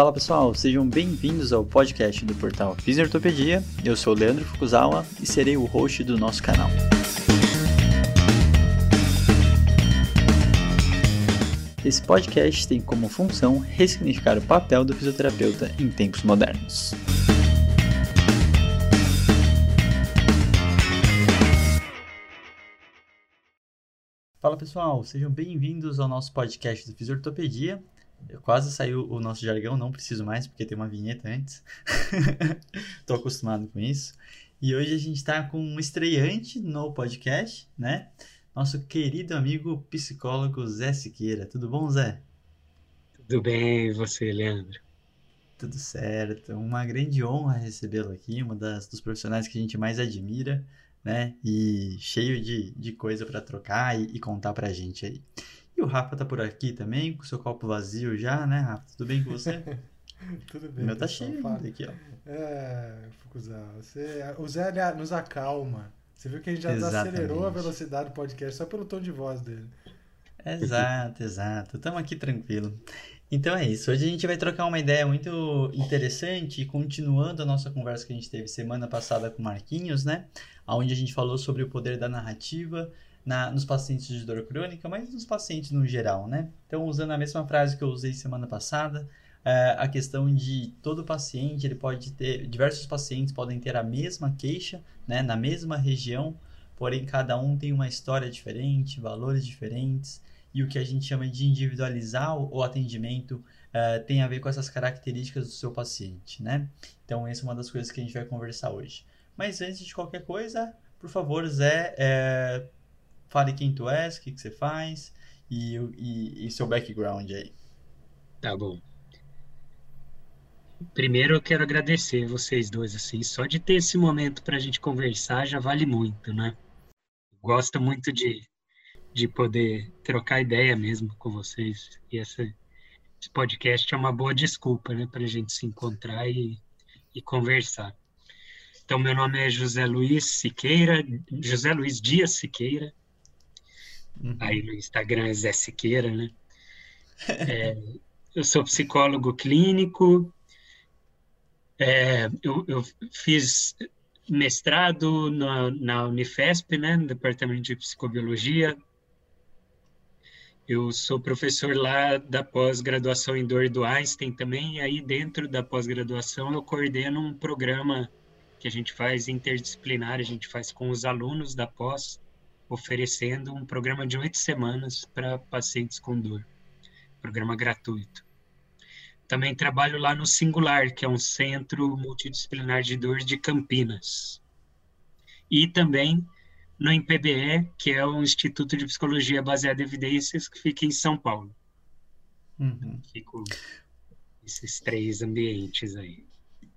Fala pessoal, sejam bem-vindos ao podcast do portal Fisiortopedia. Eu sou Leandro Fukuzawa e serei o host do nosso canal. Esse podcast tem como função ressignificar o papel do fisioterapeuta em tempos modernos. Fala pessoal, sejam bem-vindos ao nosso podcast do Fisiortopedia. Quase saiu o nosso jargão, não preciso mais porque tem uma vinheta antes. Tô acostumado com isso. E hoje a gente está com um estreante no podcast, né? Nosso querido amigo psicólogo Zé Siqueira. Tudo bom, Zé? Tudo bem, e você, Leandro? Tudo certo. Uma grande honra recebê-lo aqui, uma das dos profissionais que a gente mais admira, né? E cheio de, de coisa para trocar e, e contar pra gente aí. E o Rafa tá por aqui também, com seu copo vazio já, né, Rafa? Tudo bem com você? Tudo bem. O meu tá cheio aqui, ó. É, Fukuzal, você, o Zé nos acalma. Você viu que a gente já Exatamente. acelerou a velocidade do podcast só pelo tom de voz dele. Exato, exato. Estamos aqui tranquilo. Então é isso. Hoje a gente vai trocar uma ideia muito interessante, continuando a nossa conversa que a gente teve semana passada com o Marquinhos, né? Onde a gente falou sobre o poder da narrativa na, nos pacientes de dor crônica, mas nos pacientes no geral, né? Então, usando a mesma frase que eu usei semana passada, é, a questão de todo paciente, ele pode ter, diversos pacientes podem ter a mesma queixa, né? Na mesma região, porém cada um tem uma história diferente, valores diferentes, e o que a gente chama de individualizar o, atendimento uh, tem a ver com essas características do seu paciente, né? Então, essa é uma das coisas que a gente vai conversar hoje. Mas antes de qualquer coisa, por favor, Zé, é, fale quem tu és, o que, que você faz e, e, e seu background aí. Tá bom. Primeiro eu quero agradecer vocês dois, assim, só de ter esse momento para a gente conversar já vale muito, né? Gosto muito de, de poder trocar ideia mesmo com vocês e essa, esse podcast é uma boa desculpa, né, para a gente se encontrar e, e conversar. Então, meu nome é José Luiz Siqueira, José Luiz Dias Siqueira, Uhum. Aí no Instagram é Zé Siqueira, né? É, eu sou psicólogo clínico, é, eu, eu, fiz mestrado na, na, Unifesp, né, no Departamento de Psicobiologia. Eu sou professor lá da pós-graduação em dor do Einstein também, e aí dentro da pós-graduação eu coordeno um programa que a gente faz interdisciplinar, a gente faz com os alunos da pós, oferecendo um programa de oito semanas para pacientes com dor, programa gratuito. Também trabalho lá no Singular, que é um centro multidisciplinar de dor de Campinas. E também no IMPBE, que é um Instituto de Psicologia Baseada em Evidências, que fica em São Paulo. Uhum. Fico esses três ambientes aí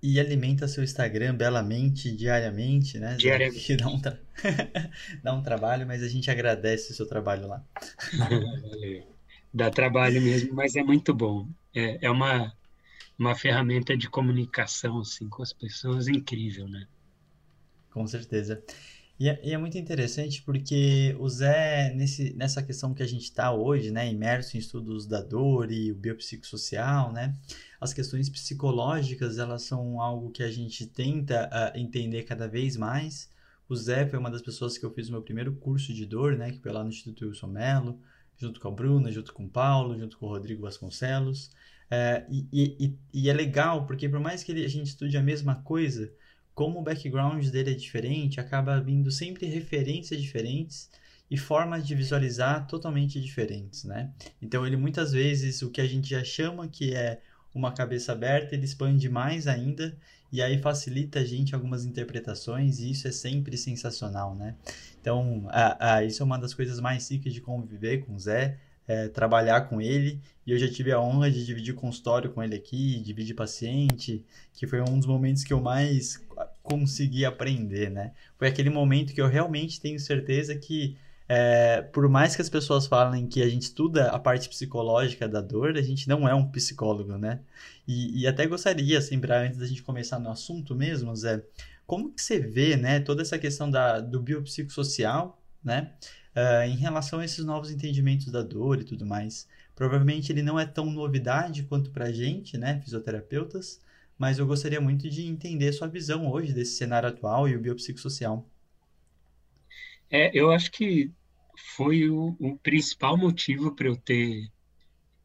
e alimenta seu Instagram belamente, diariamente, né? Diariamente. Que dá um, tra... dá um trabalho, mas a gente agradece o seu trabalho lá. Valeu. Dá trabalho mesmo, mas é muito bom. É, é uma, uma ferramenta de comunicação assim, com as pessoas incrível, né? Com certeza. E é, e é, muito interessante porque o Zé, nesse, nessa questão que a gente está hoje, né, imerso em estudos da dor e o biopsicossocial, né, as questões psicológicas, elas são algo que a gente tenta uh, entender cada vez mais. O Zé foi uma das pessoas que eu fiz o meu primeiro curso de dor, né, que foi lá no Instituto Wilson Mello, junto com a Bruna, junto com o Paulo, junto com o Rodrigo Vasconcelos. Uh, e, e, e, é legal, porque por mais que a gente estude a mesma coisa, como o background dele é diferente, acaba vindo sempre referências diferentes e formas de visualizar totalmente diferentes, né? Então ele muitas vezes o que a gente já chama que é uma cabeça aberta, ele expande mais ainda e aí facilita a gente algumas interpretações e isso é sempre sensacional, né? Então, a, a, isso é uma das coisas mais ricas de conviver com o Zé, é, trabalhar com ele e eu já tive a honra de dividir consultório com ele aqui, dividir paciente, que foi um dos momentos que eu mais consegui aprender, né? Foi aquele momento que eu realmente tenho certeza que é, por mais que as pessoas falem que a gente estuda a parte psicológica da dor, a gente não é um psicólogo, né? E, e até gostaria, assim, para antes da gente começar no assunto mesmo, Zé, como que você vê, né, toda essa questão da, do biopsicossocial, né? uh, em relação a esses novos entendimentos da dor e tudo mais. Provavelmente ele não é tão novidade quanto para a gente, né, fisioterapeutas, mas eu gostaria muito de entender sua visão hoje desse cenário atual e o biopsicossocial. É, eu acho que foi o, o principal motivo para eu ter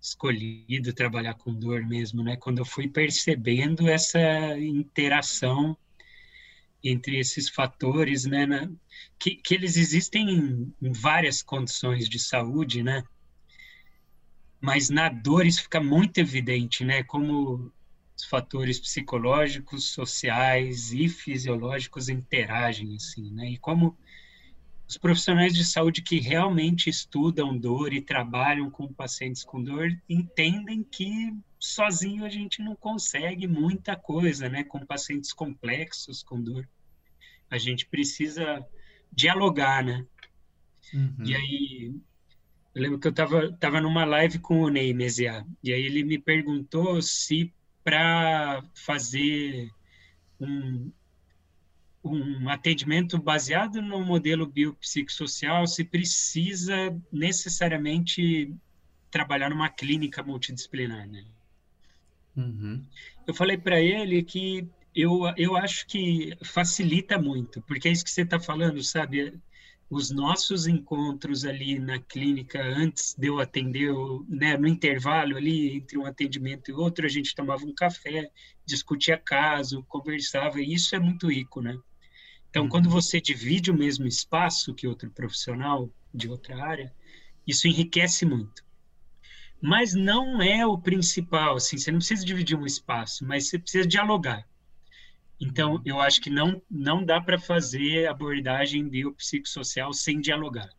escolhido trabalhar com dor mesmo, né? Quando eu fui percebendo essa interação entre esses fatores, né? Na, que, que eles existem em, em várias condições de saúde, né? Mas na dor isso fica muito evidente, né? Como os fatores psicológicos, sociais e fisiológicos interagem, assim, né? E como os profissionais de saúde que realmente estudam dor e trabalham com pacientes com dor entendem que sozinho a gente não consegue muita coisa, né? Com pacientes complexos com dor, a gente precisa dialogar, né? Uhum. E aí, eu lembro que eu estava tava numa live com o Ney Mesiá, e aí ele me perguntou se para fazer um, um atendimento baseado no modelo biopsicossocial se precisa necessariamente trabalhar numa clínica multidisciplinar, né? Uhum. Eu falei para ele que eu, eu acho que facilita muito, porque é isso que você está falando, sabe? Os nossos encontros ali na clínica, antes de eu atender, né, no intervalo ali entre um atendimento e outro, a gente tomava um café, discutia caso, conversava, e isso é muito rico, né? Então, uhum. quando você divide o mesmo espaço que outro profissional de outra área, isso enriquece muito. Mas não é o principal, assim, você não precisa dividir um espaço, mas você precisa dialogar. Então, eu acho que não, não dá para fazer abordagem biopsicossocial sem dialogar.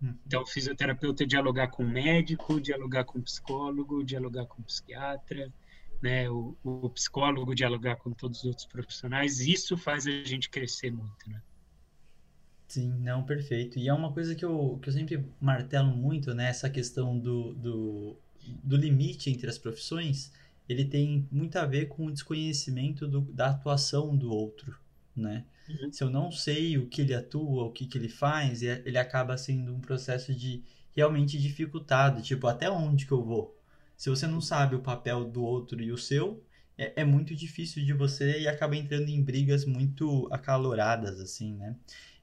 Uhum. Então, o fisioterapeuta dialogar com o médico, dialogar com o psicólogo, dialogar com o psiquiatra, né, o, o psicólogo dialogar com todos os outros profissionais, isso faz a gente crescer muito, né? Sim, não, perfeito. E é uma coisa que eu, que eu sempre martelo muito, né? Essa questão do, do, do limite entre as profissões, ele tem muito a ver com o desconhecimento do, da atuação do outro, né? Uhum. Se eu não sei o que ele atua, o que, que ele faz, ele acaba sendo um processo de realmente dificultado, tipo, até onde que eu vou? Se você não sabe o papel do outro e o seu, é, é muito difícil de você e acaba entrando em brigas muito acaloradas, assim, né?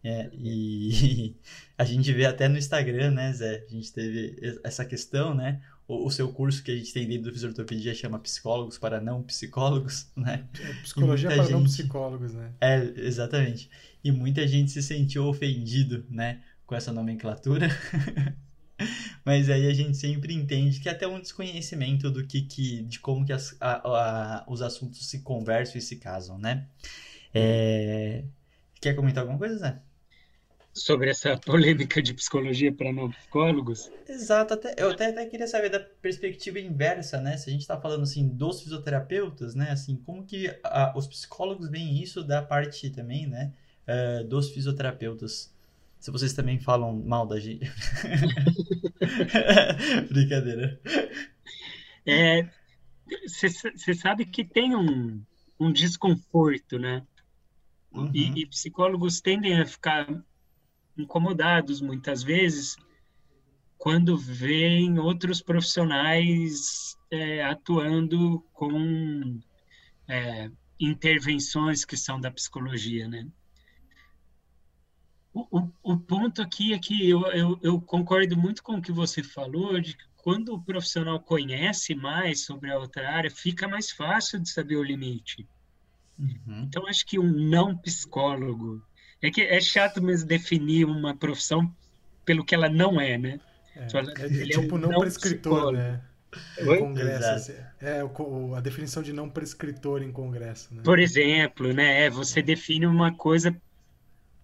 É, e a gente vê até no Instagram, né, Zé? A gente teve essa questão, né? O, o seu curso que a gente tem dentro do Fisioterapia chama Psicólogos para Não Psicólogos, né? Psicologia para gente... não psicólogos, né? É, exatamente. E muita gente se sentiu ofendido, né? Com essa nomenclatura. Mas aí a gente sempre entende que é até um desconhecimento do que, que de como que as, a, a, os assuntos se conversam e se casam, né? É... Quer comentar alguma coisa, Zé? Sobre essa polêmica de psicologia para não psicólogos? Exato, até, eu até, até queria saber da perspectiva inversa, né? Se a gente está falando assim dos fisioterapeutas, né? Assim, como que a, os psicólogos veem isso da parte também, né? Uh, dos fisioterapeutas se vocês também falam mal da gente. Brincadeira. Você é, sabe que tem um, um desconforto, né? Uhum. E, e, psicólogos tendem a ficar incomodados muitas vezes quando veem outros profissionais é, atuando com é, intervenções que são da psicologia, né? O, o, ponto aqui é que eu, eu, eu, concordo muito com o que você falou, de que quando o profissional conhece mais sobre a outra área, fica mais fácil de saber o limite. Uhum. Então, acho que um não psicólogo. É que é chato mesmo definir uma profissão pelo que ela não é, né? É, é, ele é tipo um não, não prescritor, né? Em congresso. Assim. É, o, a definição de não prescritor em congresso. Né? Por exemplo, né? É, você define uma coisa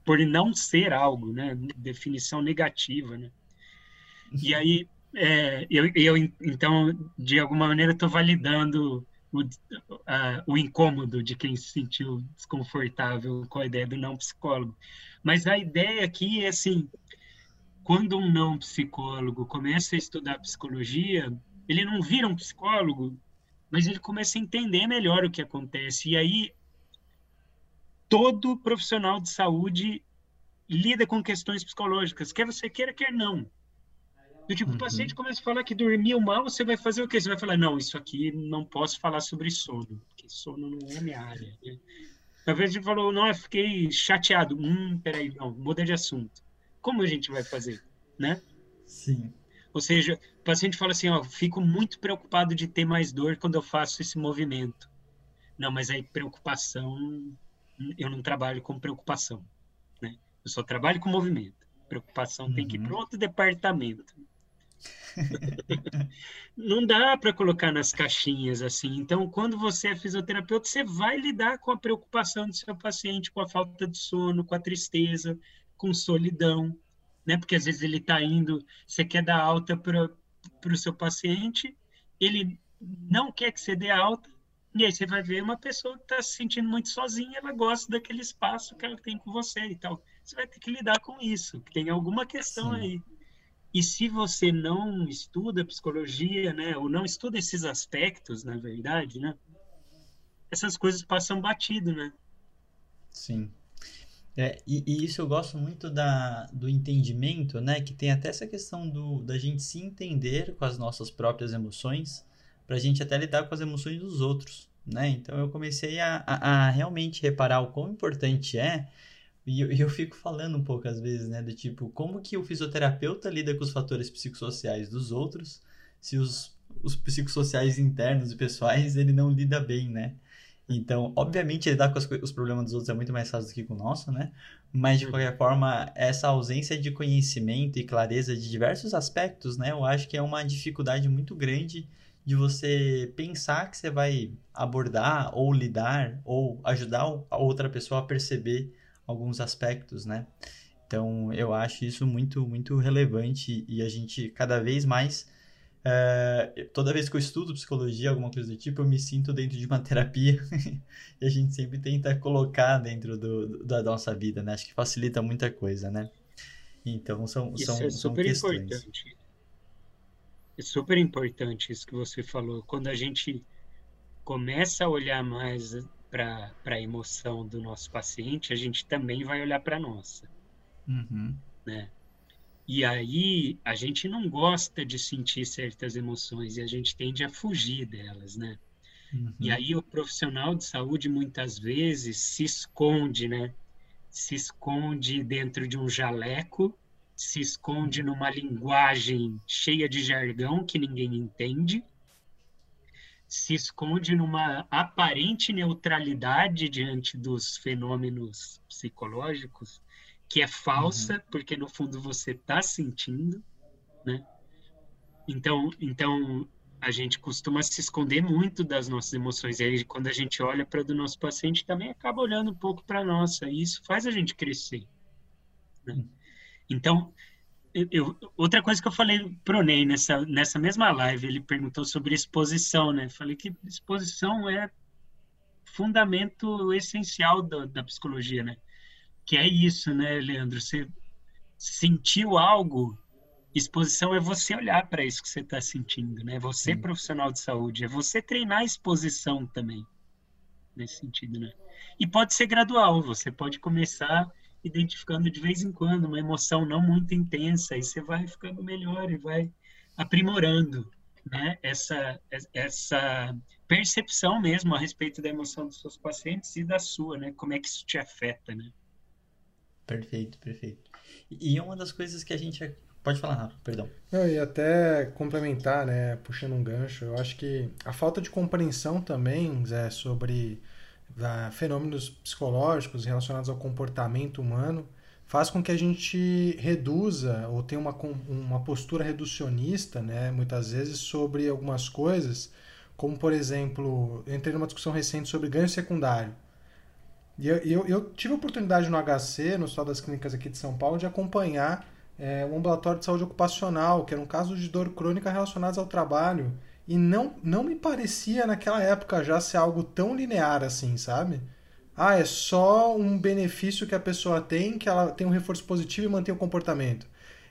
por não ser algo, né? Definição negativa, né? E aí, é, eu, eu, então, de alguma maneira, estou validando o, o incômodo de quem se sentiu desconfortável com a ideia do não psicólogo. Mas a ideia aqui é assim, quando um não psicólogo começa a estudar psicologia, ele não vira um psicólogo, mas ele começa a entender melhor o que acontece. E aí todo profissional de saúde lida com questões psicológicas, quer você queira, quer não. Do tipo, uhum. o paciente começa a falar que dormiu mal, você vai fazer o quê? Você vai falar, não, isso aqui não posso falar sobre sono, porque sono não é minha área. Né? Talvez ele falou, não, eu fiquei chateado. Hum, peraí, não, muda de assunto. Como a gente vai fazer, né? Sim. Ou seja, o paciente fala assim, ó, fico muito preocupado de ter mais dor quando eu faço esse movimento. Não, mas aí preocupação, eu não trabalho com preocupação, né? Eu só trabalho com movimento. Preocupação uhum. tem que ir para uhum. outro departamento. Não dá para colocar nas caixinhas assim. Então, quando você é fisioterapeuta, você vai lidar com a preocupação do seu paciente, com a falta de sono, com a tristeza, com solidão, né? Porque às vezes ele está indo, você quer dar alta para o seu paciente, ele não quer que você dê alta, e aí você vai ver uma pessoa que está se sentindo muito sozinha, ela gosta daquele espaço que ela tem com você e tal. Você vai ter que lidar com isso, que tem alguma questão Sim. aí. E se você não estuda psicologia, né, ou não estuda esses aspectos, na verdade, né, essas coisas passam batido, né? Sim. É, e, e, isso eu gosto muito da, do entendimento, né? Que tem até essa questão do, da gente se entender com as nossas próprias emoções, para a gente até lidar com as emoções dos outros, né? Então eu comecei a, a, a realmente reparar o quão importante é, e eu, eu, fico falando um pouco às vezes, né? Do tipo, como que o fisioterapeuta lida com os fatores psicossociais dos outros, se os, os psicossociais internos e pessoais ele não lida bem, né? Então, obviamente, lidar com as, os problemas dos outros é muito mais fácil do que com o nosso, né? Mas, de qualquer forma, essa ausência de conhecimento e clareza de diversos aspectos, né? Eu acho que é uma dificuldade muito grande de você pensar que você vai abordar ou lidar ou ajudar a outra pessoa a perceber alguns aspectos, né? Então, eu acho isso muito, muito relevante e a gente cada vez mais é, toda vez que eu estudo psicologia, alguma coisa do tipo, eu me sinto dentro de uma terapia e a gente sempre tenta colocar dentro do, da nossa vida, né? Acho que facilita muita coisa, né? Então, são, isso são, é super são questões. Importante. É super importante isso que você falou. Quando a gente começa a olhar mais para a emoção do nosso paciente, a gente também vai olhar para a nossa. Uhum. Né? E aí a gente não gosta de sentir certas emoções e a gente tende a fugir delas, né? Uhum. E aí o profissional de saúde muitas vezes se esconde, né? Se esconde dentro de um jaleco, se esconde numa linguagem cheia de jargão que ninguém entende, se esconde numa aparente neutralidade diante dos fenômenos psicológicos que é falsa, uhum. porque no fundo você está sentindo, né? Então, então a gente costuma se esconder muito das nossas emoções. E aí, quando a gente olha para do nosso paciente, também acaba olhando um pouco para a nossa. E isso faz a gente crescer. Né? Uhum. Então, eu, outra coisa que eu falei pro Ney nessa, nessa mesma live, ele perguntou sobre exposição, né? Falei que exposição é fundamento essencial da, da psicologia, né? que é isso, né, Leandro? Você sentiu algo, exposição é você olhar para isso que você está sentindo, né? Você, Sim. profissional de saúde, é você treinar a exposição também, nesse sentido, né? E pode ser gradual, você pode começar identificando de vez em quando uma emoção não muito intensa, e você vai ficando melhor e vai aprimorando, né? Essa, essa percepção mesmo a respeito da emoção dos seus pacientes e da sua, né? Como é que isso te afeta, né? Perfeito, perfeito. E uma das coisas que a gente. Pode falar, Rafa, perdão. Eu ia até complementar, né, puxando um gancho, eu acho que a falta de compreensão também, Zé, sobre fenômenos psicológicos relacionados ao comportamento humano faz com que a gente reduza ou tenha uma, uma postura reducionista, né, muitas vezes, sobre algumas coisas, como, por exemplo, entrei numa discussão recente sobre ganho secundário. E eu, eu, eu, tive a oportunidade no HC, no Hospital das Clínicas aqui de São Paulo, de acompanhar é, um ambulatório de saúde ocupacional, que era um caso de dor crônica relacionados ao trabalho. E não, não me parecia naquela época já ser algo tão linear assim, sabe? Ah, é só um benefício que a pessoa tem, que ela tem um reforço positivo e mantém o comportamento.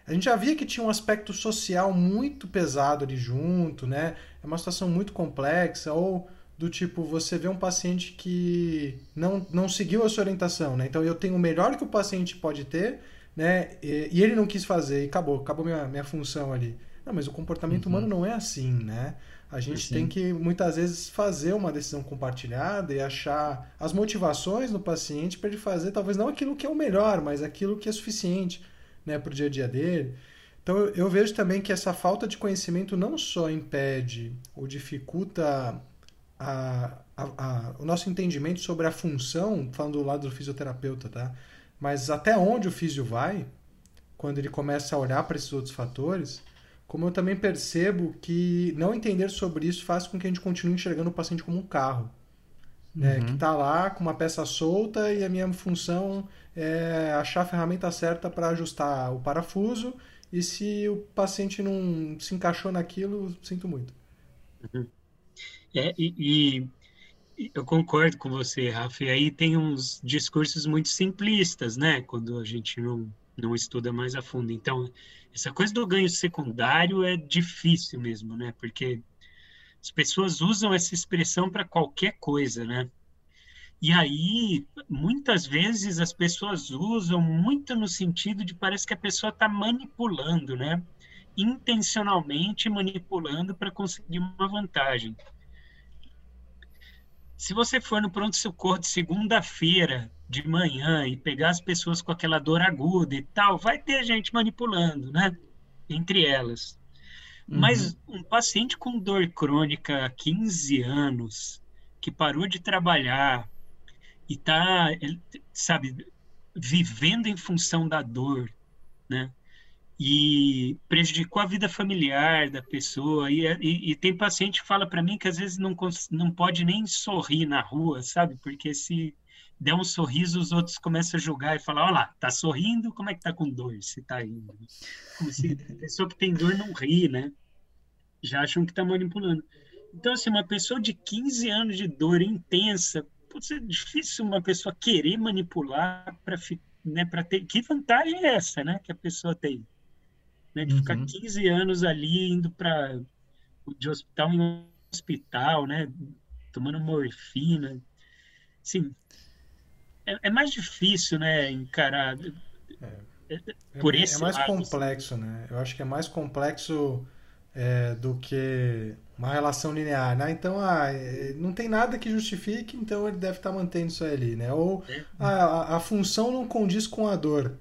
A gente já via que tinha um aspecto social muito pesado ali junto, né? É uma situação muito complexa, ou do tipo, você vê um paciente que não, não seguiu a sua orientação, né? Então eu tenho o melhor que o paciente pode ter, né? E, e ele não quis fazer e acabou, acabou minha, minha função ali. Não, mas o comportamento uhum. humano não é assim, né? A gente tem que muitas vezes fazer uma decisão compartilhada e achar as motivações no paciente para ele fazer talvez não aquilo que é o melhor, mas aquilo que é suficiente né, para o dia a dia dele. Então eu, eu vejo também que essa falta de conhecimento não só impede ou dificulta a, a, a, o nosso entendimento sobre a função, falando do lado do fisioterapeuta, tá? Mas até onde o físio vai, quando ele começa a olhar para esses outros fatores, como eu também percebo que não entender sobre isso faz com que a gente continue enxergando o paciente como um carro. Né? Uhum. Que está lá com uma peça solta e a minha função é achar a ferramenta certa para ajustar o parafuso e se o paciente não se encaixou naquilo, sinto muito. Uhum. É, e, e, eu concordo com você, Rafa. E aí tem uns discursos muito simplistas, né? Quando a gente não, não estuda mais a fundo. Então, essa coisa do ganho secundário é difícil mesmo, né? Porque as pessoas usam essa expressão para qualquer coisa, né? E aí, muitas vezes as pessoas usam muito no sentido de parece que a pessoa está manipulando, né? Intencionalmente manipulando para conseguir uma vantagem. Se você for no pronto-socorro de segunda-feira de manhã e pegar as pessoas com aquela dor aguda e tal, vai ter gente manipulando, né? Entre elas. Uhum. Mas um paciente com dor crônica há 15 anos, que parou de trabalhar e está, sabe, vivendo em função da dor, né? E prejudicou a vida familiar da pessoa. E, e, e tem paciente que fala para mim que às vezes não, não pode nem sorrir na rua, sabe? Porque se der um sorriso, os outros começam a julgar e falar: olha lá, tá sorrindo, como é que tá com dor? Se tá indo. Como se a pessoa que tem dor não ri, né? Já acham que tá manipulando. Então, assim, uma pessoa de 15 anos de dor intensa, pode é difícil uma pessoa querer manipular para né, ter. Que vantagem é essa, né? Que a pessoa tem? Né? De uhum. ficar 15 anos ali indo para de hospital em hospital, né? Tomando morfina. Assim, é, é mais difícil, né? Encarar é. é por é, esse É mais lado, assim. complexo, assim. né? Eu acho que é mais complexo é, do que uma relação linear, né? Então, ah, é, não tem nada que justifique, então ele deve estar mantendo isso ali, né? Ou é. a, a função não condiz com a dor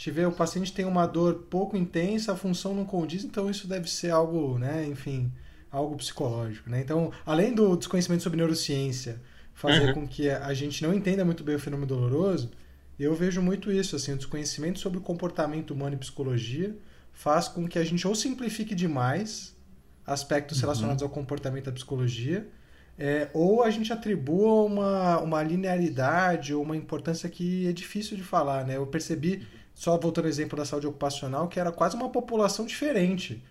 tiver o paciente tem uma dor pouco intensa, a função não condiz, então isso deve ser algo, né, enfim, algo psicológico, né? Então, além do desconhecimento sobre neurociência fazer uhum. com que a gente não entenda muito bem o fenômeno doloroso, eu vejo muito isso, assim, o desconhecimento sobre o comportamento humano e psicologia faz com que a gente ou simplifique demais aspectos uhum. relacionados ao comportamento da psicologia, é, ou a gente atribua uma, uma linearidade ou uma importância que é difícil de falar, né? Eu percebi só voltando ao exemplo da saúde ocupacional, que era quase uma população diferente.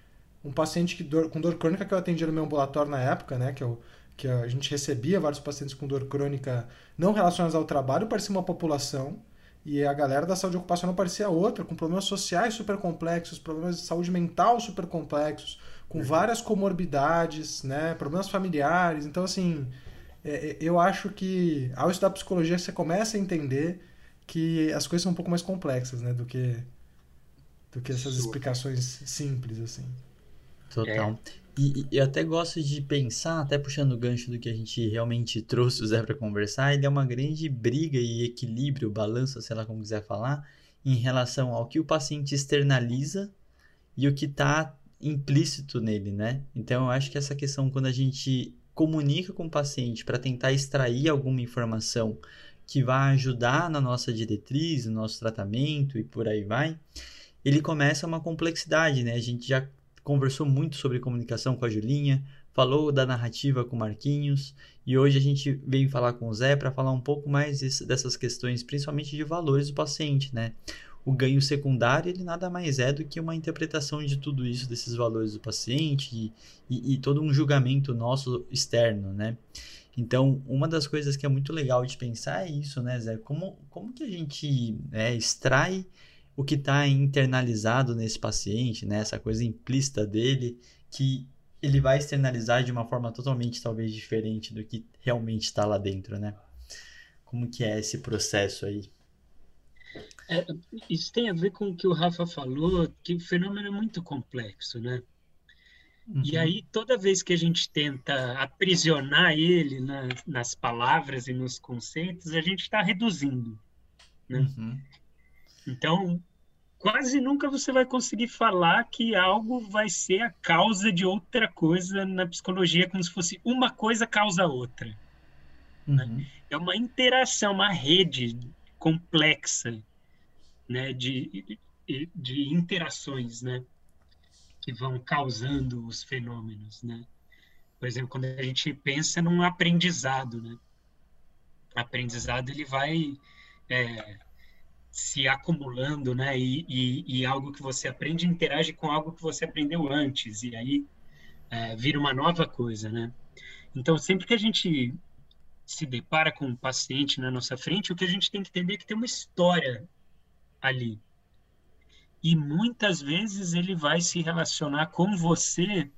Um paciente que dor, com dor crônica que eu atendia no meu ambulatório na época, né, que, eu, que a gente recebia vários pacientes com dor crônica não relacionados ao trabalho, parecia uma população, e a galera da saúde ocupacional parecia outra, com problemas sociais super complexos, problemas de saúde mental super complexos, com várias comorbidades, né, problemas familiares. Então, assim, é, é eu acho que ao estudar psicologia você começa a entender que as coisas são um pouco mais complexas, né? Do que, do que essas explicações simples, assim. Total. É. E, e, eu até gosto de pensar, até puxando o gancho do que a gente realmente trouxe o Zé para conversar, ele é uma grande briga e equilíbrio, balanço, sei lá como quiser falar, em relação ao que o paciente externaliza e o que está implícito nele, né? Então eu acho que essa questão, quando a gente comunica com o paciente para tentar extrair alguma informação que vai ajudar na nossa diretriz, no nosso tratamento e por aí vai, ele começa uma complexidade, né? A gente já conversou muito sobre comunicação com a Julinha, falou da narrativa com o Marquinhos e hoje a gente veio falar com o Zé para falar um pouco mais dessas questões, principalmente de valores do paciente, né? O ganho secundário ele nada mais é do que uma interpretação de tudo isso, desses valores do paciente e, e, e todo um julgamento nosso externo, né? Então, uma das coisas que é muito legal de pensar é isso, né, Zé? Como, como que a gente é, extrai o que está internalizado nesse paciente, né? Essa coisa implícita dele, que ele vai externalizar de uma forma totalmente talvez diferente do que realmente está lá dentro, né? Como que é esse processo aí? É, isso tem a ver com o que o Rafa falou, que o fenômeno é muito complexo, né? Uhum. E aí, toda vez que a gente tenta aprisionar ele na, nas palavras e nos conceitos, a gente está reduzindo. Né? Uhum. Então, quase nunca você vai conseguir falar que algo vai ser a causa de outra coisa na psicologia, como se fosse uma coisa causa outra. Né? Uhum. Né? É uma interação, uma rede complexa né, de, de interações né, que vão causando os fenômenos. Né? Por exemplo, quando a gente pensa num aprendizado, né? o aprendizado ele vai é, se acumulando, né? E, e, e, algo que você aprende interage com algo que você aprendeu antes, e aí é, vira uma nova coisa, né? Então, sempre que a gente se depara com um paciente na nossa frente, o que a gente tem que entender é que tem uma história ali. E muitas vezes ele vai se relacionar com você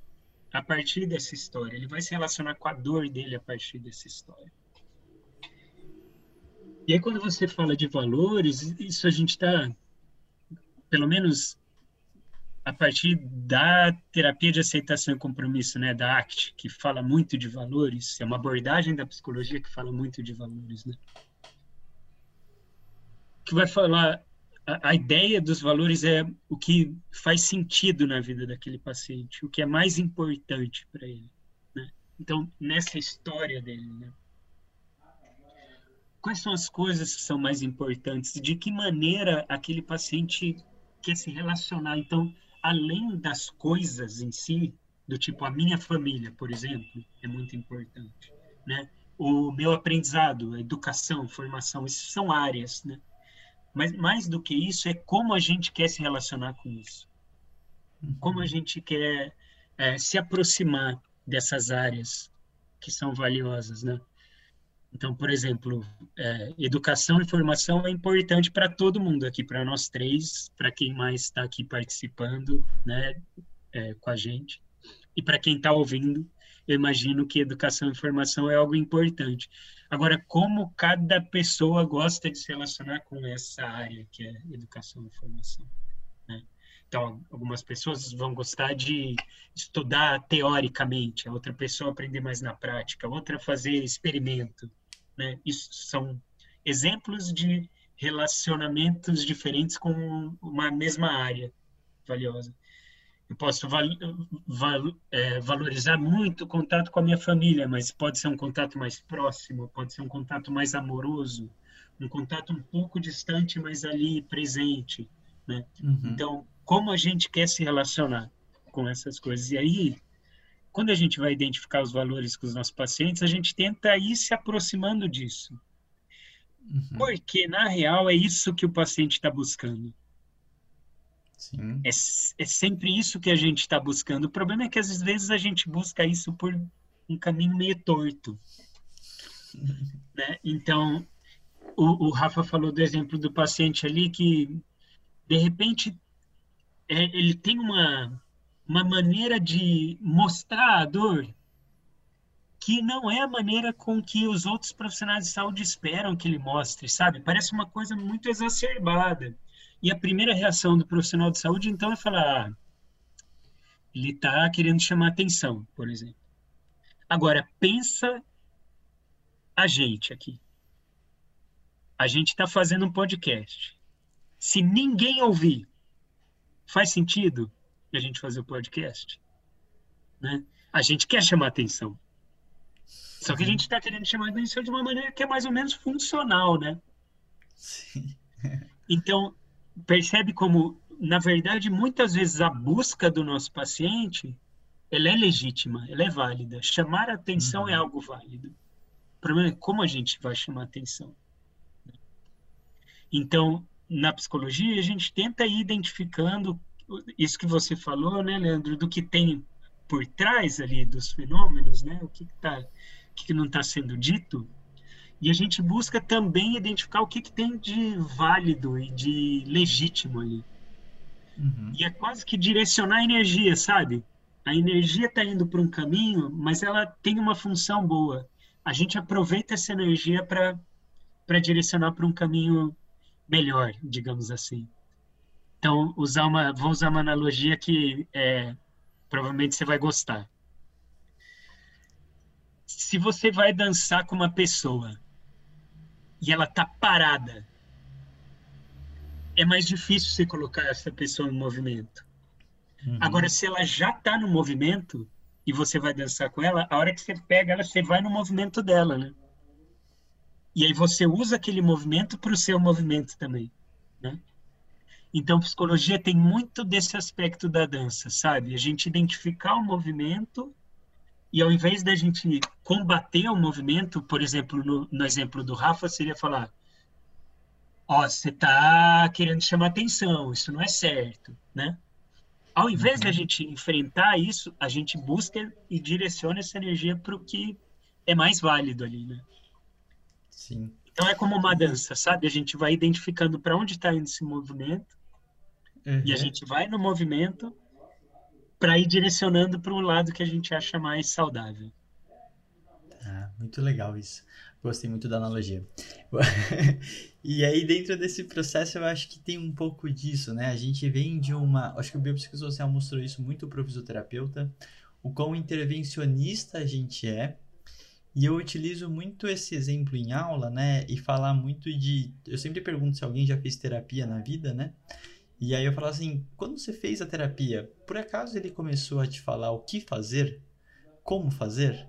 a partir dessa história, ele vai se relacionar com a dor dele a partir dessa história. E aí, quando você fala de valores, isso a gente está, pelo menos a partir da terapia de aceitação e compromisso, né, da ACT, que fala muito de valores, é uma abordagem da psicologia que fala muito de valores, né? Que vai falar a, ideia dos valores é o que faz sentido na vida daquele paciente, o que é mais importante para ele, né? Então, nessa história dele, né? quais são as coisas que são mais importantes, de que maneira aquele paciente quer se relacionar. Então, além das coisas em si, do tipo a minha família, por exemplo, é muito importante, né? O meu aprendizado, educação, formação, essas são áreas, né? Mas mais do que isso é como a gente quer se relacionar com isso, como a gente quer é, se aproximar dessas áreas que são valiosas, né? Então, por exemplo, é, educação e formação é importante para todo mundo aqui, para nós três, para quem mais está aqui participando, né, é, com a gente, e para quem está ouvindo, eu imagino que educação e formação é algo importante. Agora, como cada pessoa gosta de se relacionar com essa área que é educação e formação? Né? Então, algumas pessoas vão gostar de estudar teoricamente, a outra pessoa aprender mais na prática, a outra fazer experimento. Né? Isso são exemplos de relacionamentos diferentes com uma mesma área valiosa. Eu posso val, val, é, valorizar muito o contato com a minha família, mas pode ser um contato mais próximo, pode ser um contato mais amoroso, um contato um pouco distante, mas ali presente. Né? Uhum. Então, como a gente quer se relacionar com essas coisas? E aí, quando a gente vai identificar os valores com os nossos pacientes, a gente tenta ir se aproximando disso. Uhum. Porque, na real, é isso que o paciente está buscando. É, é, sempre isso que a gente está buscando. O problema é que, às vezes, a gente busca isso por um caminho meio torto. Né? Então, o, o, Rafa falou do exemplo do paciente ali que, de repente, é, ele tem uma uma maneira de mostrar a dor que não é a maneira com que os outros profissionais de saúde esperam que ele mostre, sabe? Parece uma coisa muito exacerbada. E a primeira reação do profissional de saúde, então, é falar: ah, ele está querendo chamar atenção, por exemplo. Agora, pensa a gente aqui. A gente está fazendo um podcast. Se ninguém ouvir, faz sentido? a gente fazer o podcast. Né? A gente quer chamar atenção. Só que a gente está querendo chamar atenção de uma maneira que é mais ou menos funcional, né? Sim. Então, percebe como, na verdade, muitas vezes a busca do nosso paciente, ela é legítima, ela é válida. Chamar atenção é uhum. é algo válido. O problema é como a gente vai chamar atenção. Então, na psicologia, a gente tenta ir identificando isso que você falou, né, Leandro, do que tem por trás ali dos fenômenos, né, o que, tá, o que, que não está sendo dito, e a gente busca também identificar o que, que tem de válido e de legítimo ali. Uhum. E é quase que direcionar a energia, sabe? a energia está indo para um caminho, mas ela tem uma função boa. A gente aproveita essa energia para direcionar para um caminho melhor, digamos assim. Então, usar uma, vou usar uma analogia que é, provavelmente você vai gostar. Se você vai dançar com uma pessoa e ela tá parada, é mais difícil você colocar essa pessoa em movimento. Uhum. Agora, se ela já está no movimento e você vai dançar com ela, a hora que você pega ela, você vai no movimento dela, né? E aí você usa aquele movimento para o seu movimento também, né? Então, psicologia tem muito desse aspecto da dança, sabe? A gente identificar o movimento e ao invés da gente combater o movimento, por exemplo, no, no exemplo do Rafa, seria falar: Ó, oh, você está querendo chamar atenção, isso não é certo, né? Ao invés uhum. da gente enfrentar isso, a gente busca e direciona essa energia para o que é mais válido ali, né? Sim. Então é como uma dança, sabe? A gente vai identificando para onde está indo esse movimento uhum. e a gente vai no movimento para ir direcionando para o lado que a gente acha mais saudável. Ah, muito legal isso. Gostei muito da analogia. e aí, dentro desse processo, eu acho que tem um pouco disso, né? A gente vem de uma. Acho que o biopsicossocial mostrou isso muito para o fisioterapeuta, o quão intervencionista a gente é. E eu utilizo muito esse exemplo em aula, né? E falar muito de. Eu sempre pergunto se alguém já fez terapia na vida, né? E aí eu falo assim: quando você fez a terapia, por acaso ele começou a te falar o que fazer? Como fazer?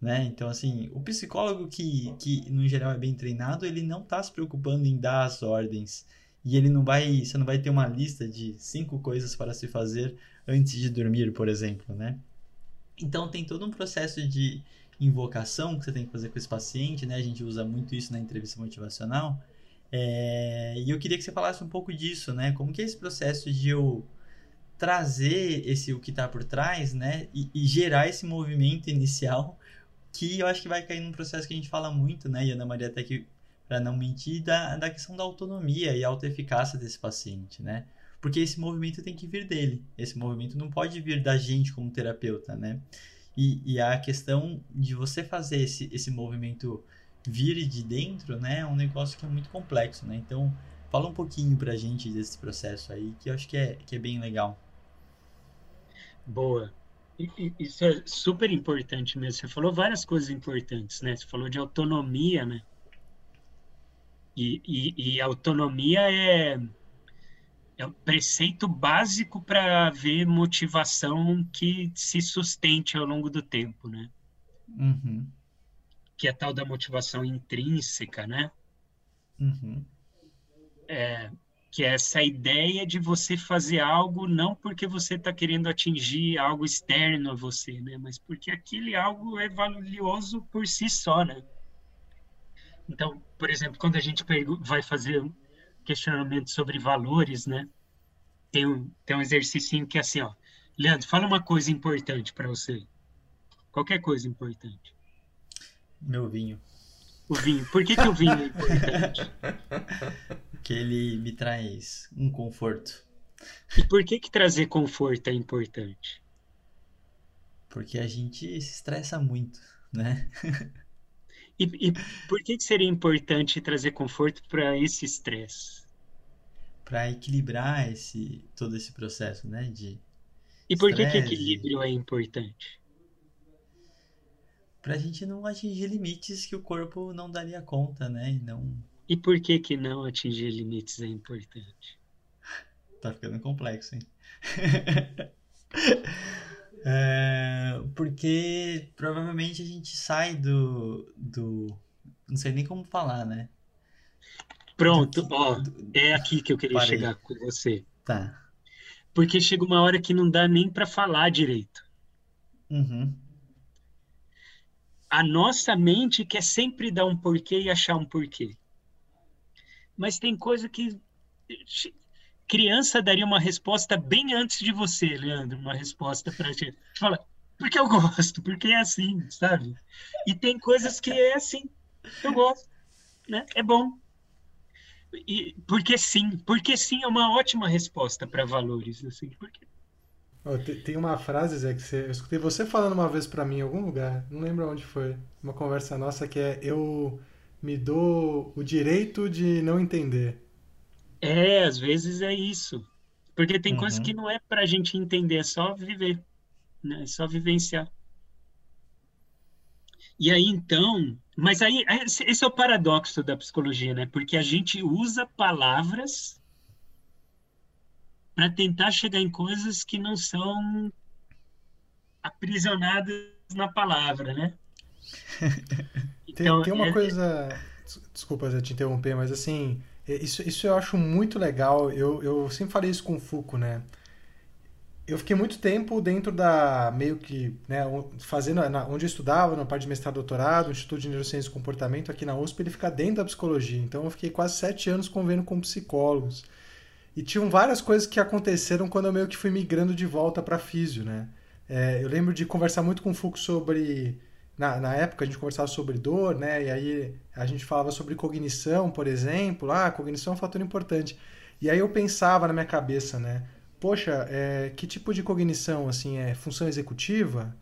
Né? Então, assim, o psicólogo que, que, no geral, é bem treinado, ele não está se preocupando em dar as ordens. E ele não vai, você não vai ter uma lista de cinco coisas para se fazer antes de dormir, por exemplo, né? Então, tem todo um processo de invocação que você tem que fazer com esse paciente, né? A gente usa muito isso na entrevista motivacional. É... E eu queria que você falasse um pouco disso, né? Como que é esse processo de eu trazer esse o que está por trás, né? E, e gerar esse movimento inicial que eu acho que vai cair num processo que a gente fala muito, né, e Ana Maria até que para não mentir, da, da questão da autonomia e autoeficácia desse paciente, né? Porque esse movimento tem que vir dele. Esse movimento não pode vir da gente como terapeuta, né? E, e a questão de você fazer esse, esse movimento vir de dentro, né? É um negócio que é muito complexo, né? Então, fala um pouquinho pra gente desse processo aí, que eu acho que é, que é bem legal. Boa. Isso é super importante mesmo. Você falou várias coisas importantes, né? Você falou de autonomia, né? E, e, e autonomia é, é um preceito básico para ver motivação que se sustente ao longo do tempo, né? Uhum. Que é tal da motivação intrínseca, né? Uhum. É, que é essa ideia de você fazer algo não porque você está querendo atingir algo externo a você, né? Mas porque aquele algo é valioso por si só, né? Então, por exemplo, quando a gente vai fazer um questionamento sobre valores, né? Tem um, tem um exercício que é assim, ó. Leandro, fala uma coisa importante para você. Qualquer coisa importante. Meu vinho. O vinho. Por que, que o vinho é importante? que ele me traz um conforto. E por que que trazer conforto é importante? Porque a gente se estressa muito, né? E, e por que que seria importante trazer conforto para esse estresse? Para equilibrar esse todo esse processo, né? De e por que que equilíbrio é importante? Para a gente não atingir limites que o corpo não daria conta, né? E não e por que que não atingir limites é importante? Tá ficando complexo, hein? é, porque provavelmente a gente sai do, do. Não sei nem como falar, né? Pronto, do, ó, do, é aqui que eu queria parei. chegar com você. Tá. Porque chega uma hora que não dá nem para falar direito. Uhum. A nossa mente quer sempre dar um porquê e achar um porquê mas tem coisa que criança daria uma resposta bem antes de você, Leandro, uma resposta para gente. Fala, porque eu gosto, porque é assim, sabe? E tem coisas que é assim, eu gosto, né? É bom. E porque sim, porque sim é uma ótima resposta para valores, assim, porque tem, uma frase, Zé, que você, eu escutei você falando uma vez para mim em algum lugar, não lembro onde foi, uma conversa nossa que é eu me dou o direito de não entender. É, às vezes é isso. Porque tem uhum. coisas que não é pra gente entender, é só viver, né? É só vivenciar. E aí, então, mas aí, esse é o paradoxo da psicologia, né? Porque a gente usa palavras para tentar chegar em coisas que não são aprisionadas na palavra, né? Então, tem, tem uma é... coisa, desculpa te interromper, mas assim, isso, isso eu acho muito legal. Eu, eu sempre falei isso com o Foucault, né? eu fiquei muito tempo dentro da meio que né, fazendo na, onde eu estudava na parte de mestrado doutorado, Instituto de Neurociência e Comportamento aqui na USP, ele fica dentro da psicologia. Então eu fiquei quase sete anos convivendo com psicólogos e tinham várias coisas que aconteceram quando eu meio que fui migrando de volta para físio, né? É, eu lembro de conversar muito com o Foucault sobre na, na época a gente conversava sobre dor, né? E aí a gente falava sobre cognição, por exemplo. Ah, cognição é um fator importante. E aí eu pensava na minha cabeça, né? poxa, é, que tipo de cognição, assim, é função executiva?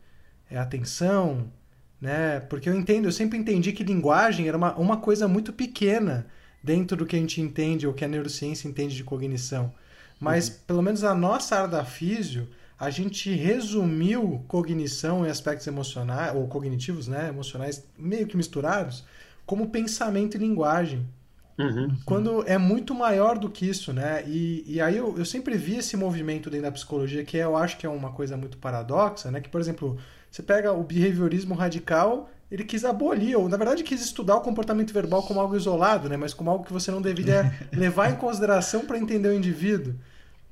É atenção? Né? Porque eu entendo, eu sempre entendi que linguagem era uma, uma coisa muito pequena dentro do que a gente entende ou que a neurociência entende de cognição. Mas, uhum. pelo menos a nossa área da físio, a gente resumiu cognição e aspectos emocionais, ou cognitivos, né, emocionais, meio que misturados, como pensamento e linguagem. Uhum. Quando é muito maior do que isso, né? E, e aí eu, eu sempre vi esse movimento dentro da psicologia, que eu acho que é uma coisa muito paradoxa, né? Que, por exemplo, você pega o behaviorismo radical, ele quis abolir, ou na verdade quis estudar o comportamento verbal como algo isolado, né? Mas como algo que você não deveria levar em consideração para entender o indivíduo.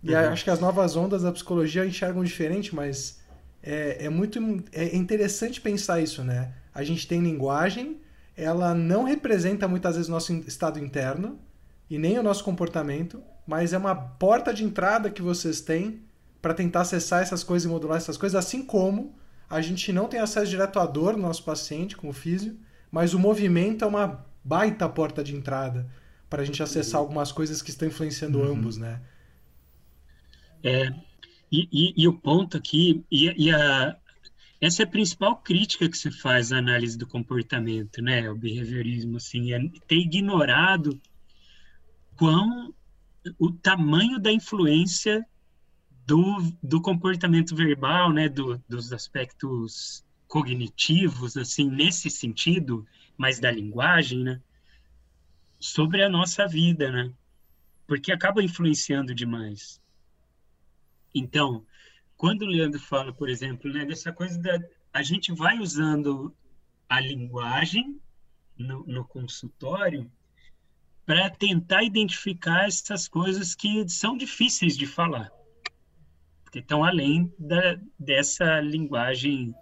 E uhum. acho que as novas ondas da psicologia enxergam diferente, mas é, é muito é interessante pensar isso, né? A gente tem linguagem, ela não representa muitas vezes o nosso estado interno e nem o nosso comportamento, mas é uma porta de entrada que vocês têm para tentar acessar essas coisas e modular essas coisas, assim como a gente não tem acesso direto à dor no nosso paciente, como físio, mas o movimento é uma baita porta de entrada para a gente acessar uhum. algumas coisas que estão influenciando uhum. ambos, né? É, e, e, e, o ponto aqui, e, e a, essa é a principal crítica que se faz à análise do comportamento, né? O behaviorismo, assim, é ter ignorado quão o tamanho da influência do, do comportamento verbal, né? Do, dos aspectos cognitivos, assim, nesse sentido, mas da linguagem, né? Sobre a nossa vida, né? Porque acaba influenciando demais. Então, quando o Leandro fala, por exemplo, né, dessa coisa da a gente vai usando a linguagem no, no consultório para tentar identificar essas coisas que são difíceis de falar, porque estão além da, dessa linguagem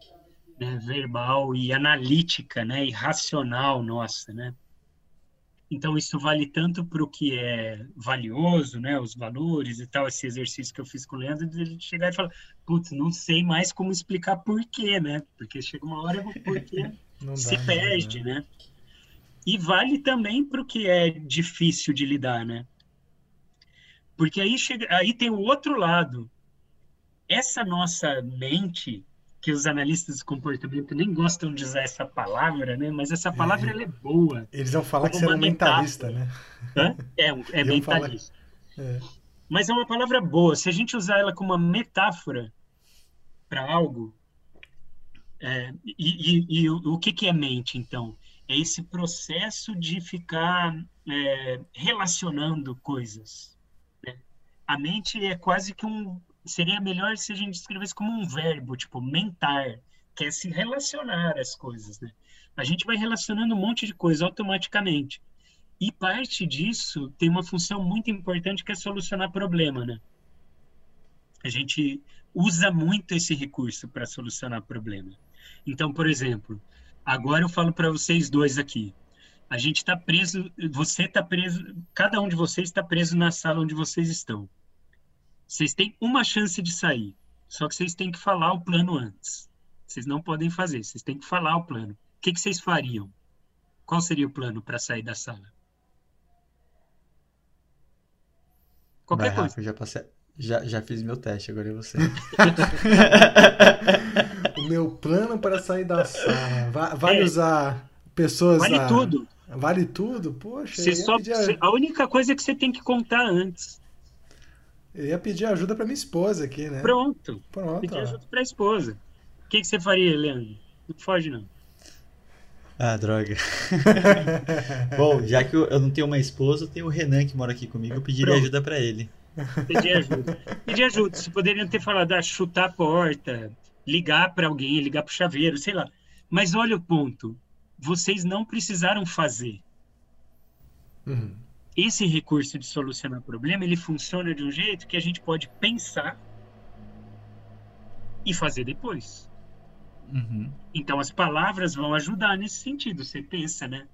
né, verbal e analítica, né, e racional nossa, né? Então, isso vale tanto para o que é valioso, né, os valores e tal, esse exercício que eu fiz com o Leandro, de ele chegar e falar, putz, não sei mais como explicar por quê, né? Porque chega uma hora que porquê se dá, perde, né? E vale também para o que é difícil de lidar, né? Porque aí, chega, aí tem o outro lado. Essa nossa mente que os analistas de comportamento nem gostam de usar essa palavra, né? Mas essa palavra é, ela é boa. Eles vão falar que você é mentalista, né? Hã? É, é mentalista. É. Mas é uma palavra boa. Se a gente usar ela como uma metáfora para algo, é, e, e, e, o, que, que é mente, então? É esse processo de ficar é, relacionando coisas. Né? A mente é quase que um, seria melhor se a gente escrevesse como um verbo, tipo mentar, que é se relacionar às coisas, né? A gente vai relacionando um monte de coisa automaticamente. E parte disso tem uma função muito importante que é solucionar problema, né? A gente usa muito esse recurso para solucionar problema. Então, por exemplo, agora eu falo para vocês dois aqui. A gente está preso, você está preso, cada um de vocês está preso na sala onde vocês estão. Vocês têm uma chance de sair, só que vocês têm que falar o plano antes. Vocês não podem fazer, vocês têm que falar o plano. O que, que vocês fariam? Qual seria o plano para sair da sala? Qualquer Vai, coisa. Rafa, já passei, Já, já fiz meu teste, agora é você. o meu plano para sair da sala. Vale é. usar pessoas. Vale a... tudo. Vale tudo? Poxa, você só, pedir... a única coisa é que você tem que contar antes. Eu ia pedir ajuda para minha esposa aqui, né? Pronto. Pronto. Pedir ajuda para a esposa. O que, que você faria, Leandro? Não foge, não. Ah, droga. Bom, já que eu não tenho uma esposa, eu tenho o Renan que mora aqui comigo, eu pediria Pronto. ajuda para ele. Pedir ajuda. Pedir ajuda. Você poderiam ter falado, ah, chutar a porta, ligar para alguém, ligar para o chaveiro, sei lá. Mas olha o ponto. Vocês não precisaram fazer. Uhum. Esse recurso de solucionar problema, ele funciona de um jeito que a gente pode pensar e fazer depois. Uhum. Então as palavras vão ajudar nesse sentido. Você pensa, né?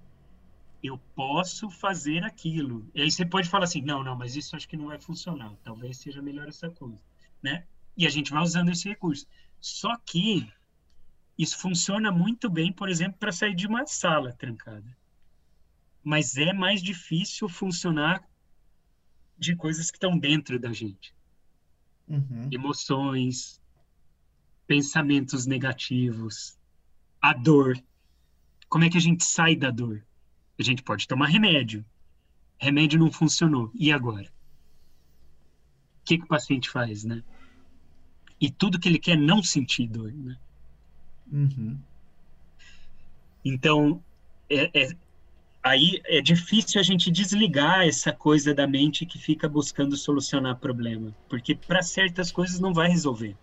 Eu posso fazer aquilo. E aí você pode falar assim, não, não, mas isso acho que não vai funcionar. Talvez seja melhor essa coisa, né? E a gente vai usando esse recurso. Só que isso funciona muito bem, por exemplo, para sair de uma sala trancada. Mas é mais difícil funcionar de coisas que estão dentro da gente. Uhum. Emoções, pensamentos negativos, a dor. Como é que a gente sai da dor? A gente pode tomar remédio. Remédio não funcionou. E agora? O que, que o paciente faz, né? E tudo que ele quer é não sentir dor, né? Uhum. Então, é, é, aí é difícil a gente desligar essa coisa da mente que fica buscando solucionar problema, porque para certas coisas não vai resolver.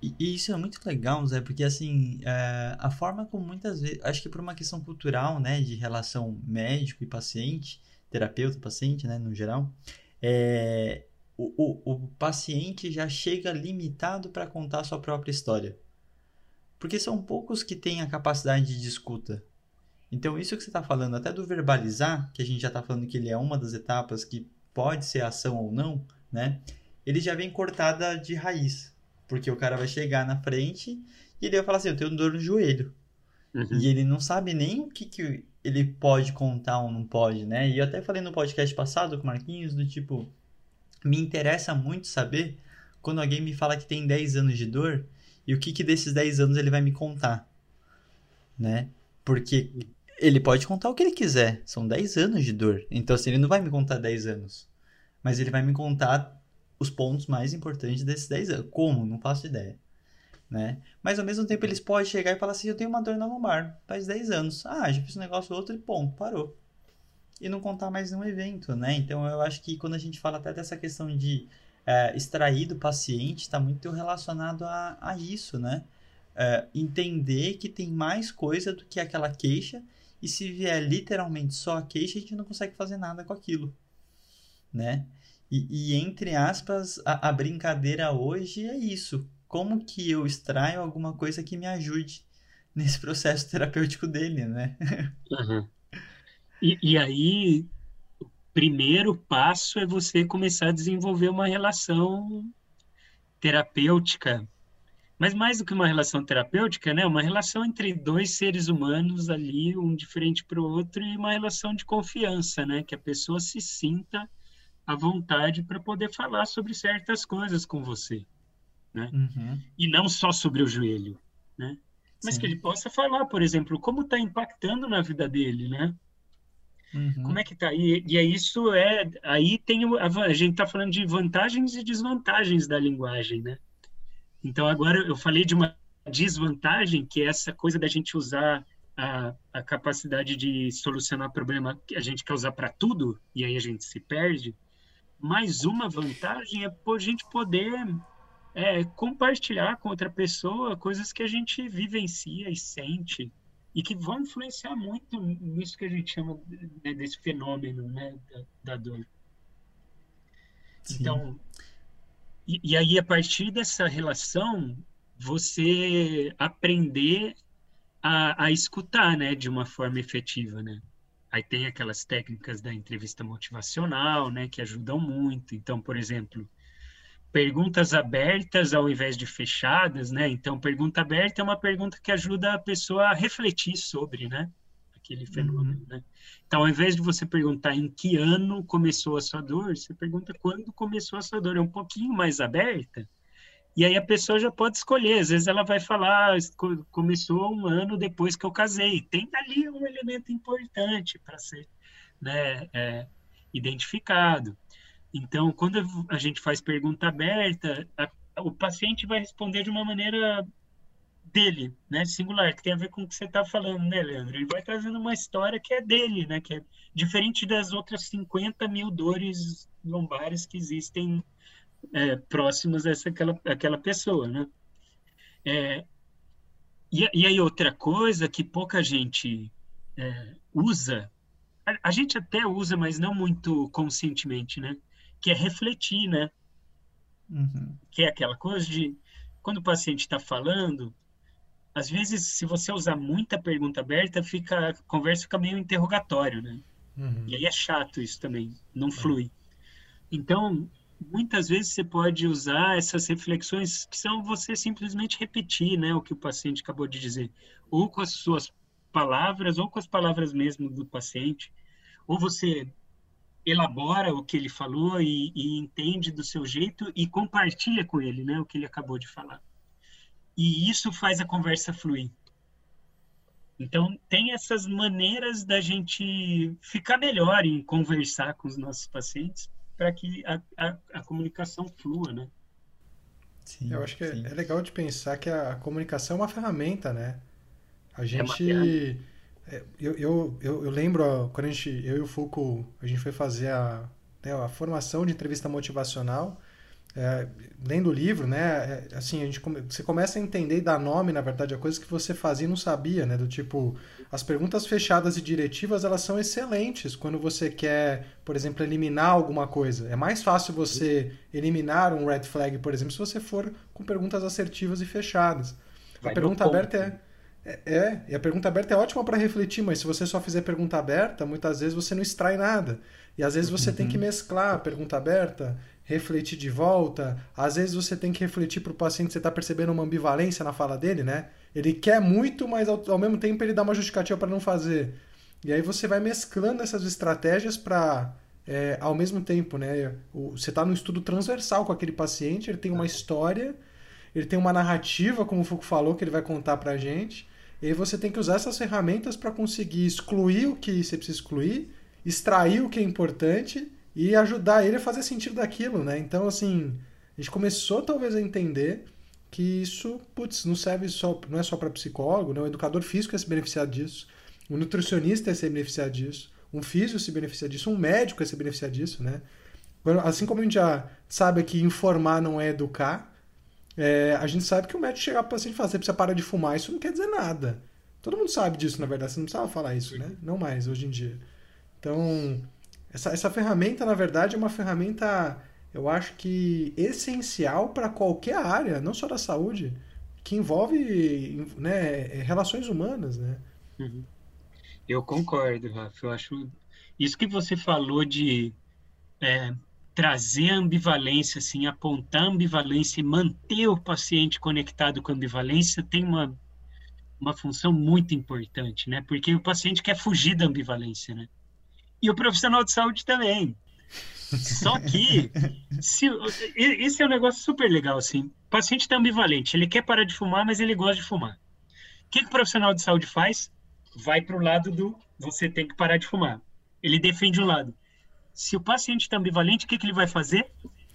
E, isso é muito legal, Zé, porque assim, é, a forma como muitas vezes, acho que por uma questão cultural, né, de relação médico e paciente, terapeuta-paciente, né, no geral, é, o, o, o paciente já chega limitado para contar a sua própria história. Porque são poucos que têm a capacidade de escuta. Então, isso que você está falando, até do verbalizar, que a gente já está falando que ele é uma das etapas que pode ser ação ou não, né? Ele já vem cortada de raiz. Porque o cara vai chegar na frente e ele vai falar assim: Eu tenho dor no joelho. Uhum. E ele não sabe nem o que, que ele pode contar ou não pode, né? E eu até falei no podcast passado com o Marquinhos do tipo: Me interessa muito saber quando alguém me fala que tem 10 anos de dor e o que, que desses 10 anos ele vai me contar, né? Porque ele pode contar o que ele quiser, são 10 anos de dor. Então, assim, ele não vai me contar 10 anos, mas ele vai me contar os pontos mais importantes desses 10 anos. Como? Não faço ideia. Né? Mas ao mesmo tempo eles podem chegar e falar assim: Eu tenho uma dor na lombar, faz 10 anos. Ah, já fiz um negócio outro e ponto, parou. E não contar mais nenhum evento, né? Então eu acho que quando a gente fala até dessa questão de é, extrair do paciente, está muito relacionado a, a isso, né? É, entender que tem mais coisa do que aquela queixa e se vier literalmente só a queixa, a gente não consegue fazer nada com aquilo, né? E, e entre aspas, a, a, brincadeira hoje é isso. Como que eu extraio alguma coisa que me ajude nesse processo terapêutico dele, né? Uhum. E, e aí, o primeiro passo é você começar a desenvolver uma relação terapêutica mas mais do que uma relação terapêutica, né? Uma relação entre dois seres humanos ali, um diferente para o outro, e uma relação de confiança, né? Que a pessoa se sinta à vontade para poder falar sobre certas coisas com você, né? Uhum. E não só sobre o joelho, né? Mas Sim. que ele possa falar, por exemplo, como está impactando na vida dele, né? Uhum. Como é que tá? E, e é isso é aí tem a, a gente está falando de vantagens e desvantagens da linguagem, né? Então agora eu falei de uma desvantagem que é essa coisa da gente usar a, a capacidade de solucionar problema que a gente quer usar para tudo e aí a gente se perde. Mais uma vantagem é a gente poder é, compartilhar com outra pessoa coisas que a gente vivencia e sente e que vão influenciar muito nisso que a gente chama né, desse fenômeno né, da, da dor. Sim. Então, e, e, aí a partir dessa relação, você aprender a, a escutar, né, de uma forma efetiva, né? Aí tem aquelas técnicas da entrevista motivacional, né, que ajudam muito. Então, por exemplo, perguntas abertas ao invés de fechadas, né? Então, pergunta aberta é uma pergunta que ajuda a pessoa a refletir sobre, né? Aquele fenômeno, uhum. né? Então, ao invés de você perguntar em que ano começou a sua dor, você pergunta quando começou a sua dor. É um pouquinho mais aberta, e aí a pessoa já pode escolher. Às vezes ela vai falar, ah, começou um ano depois que eu casei. Tem ali um elemento importante para ser né, é, identificado. Então, quando a gente faz pergunta aberta, a, o paciente vai responder de uma maneira dele, né, singular, que tem a ver com o que você está falando, né, Leandro? Ele vai trazendo uma história que é dele, né, que é diferente das outras 50 mil dores lombares que existem é, próximas a essa, aquela, aquela pessoa, né? É, e, e aí outra coisa que pouca gente é, usa, a, a, gente até usa, mas não muito conscientemente, né? Que é refletir, né? Uhum. Que é aquela coisa de quando o paciente está falando, às vezes, se você usar muita pergunta aberta, fica a conversa fica meio interrogatório, né? Uhum. E aí é chato isso também, não é. flui. Então, muitas vezes você pode usar essas reflexões que são você simplesmente repetir, né, o que o paciente acabou de dizer, ou com as suas palavras, ou com as palavras mesmo do paciente, ou você elabora o que ele falou e, e entende do seu jeito e compartilha com ele, né, o que ele acabou de falar. E isso faz a conversa fluir. Então, tem essas maneiras da gente ficar melhor em conversar com os nossos pacientes para que a, a, a, comunicação flua, né? Sim, eu acho que é, é, legal de pensar que a, comunicação é uma ferramenta, né? A é gente... É eu, eu, eu, eu, lembro quando a gente, eu e o Foucault, a gente foi fazer a, né, a formação de entrevista motivacional é, lendo o livro, né, é, assim, a gente come, você começa a entender e dar nome, na verdade, a coisas que você fazia e não sabia, né, do tipo, as perguntas fechadas e diretivas, elas são excelentes quando você quer, por exemplo, eliminar alguma coisa. É mais fácil você eliminar um red flag, por exemplo, se você for com perguntas assertivas e fechadas. Vai a pergunta aberta é é, é, e a pergunta aberta é ótima para refletir, mas se você só fizer pergunta aberta, muitas vezes você não extrai nada. E às vezes você uhum. tem que uhum. mesclar a pergunta aberta refletir de volta. Às vezes você tem que refletir para o paciente, você está percebendo uma ambivalência na fala dele, né? Ele quer muito, mas ao, ao mesmo tempo ele dá uma justificativa para não fazer. E aí você vai mesclando essas estratégias para, é, ao mesmo tempo, né? Você está no estudo transversal com aquele paciente, ele tem uma história, ele tem uma narrativa, como o Foucault falou, que ele vai contar para a gente. E você tem que usar essas ferramentas para conseguir excluir o que você precisa excluir, extrair o que é importante e ajudar ele a fazer sentido daquilo, né? Então, assim, a gente começou talvez a entender que isso, putz, não serve só, não é só para psicólogo, né? O educador físico é se beneficiar disso, o nutricionista é se beneficiar disso, um físico se beneficia disso, um médico é se beneficiar disso, né? Assim como a gente já sabe que informar não é educar, é, a gente sabe que o médico chegar para o paciente e falar, você precisa parar de fumar, isso não quer dizer nada. Todo mundo sabe disso, na verdade, você não precisava falar isso, né? Não mais, hoje em dia. Então, essa, essa ferramenta, na verdade, é uma ferramenta, eu acho que essencial para qualquer área, não só da saúde, que envolve né, relações humanas, né? Uhum. Eu concordo, Rafa. Eu acho isso que você falou de é, trazer a ambivalência, assim, apontar a ambivalência e manter o paciente conectado com a ambivalência tem uma, uma função muito importante, né? Porque o paciente quer fugir da ambivalência, né? e o profissional de saúde também. Só que, se, esse é um negócio super legal, assim. O paciente está ambivalente, ele quer parar de fumar, mas ele gosta de fumar. O que, que o profissional de saúde faz? Vai para o lado do você tem que parar de fumar. Ele defende um lado. Se o paciente está ambivalente, o que, que ele vai fazer?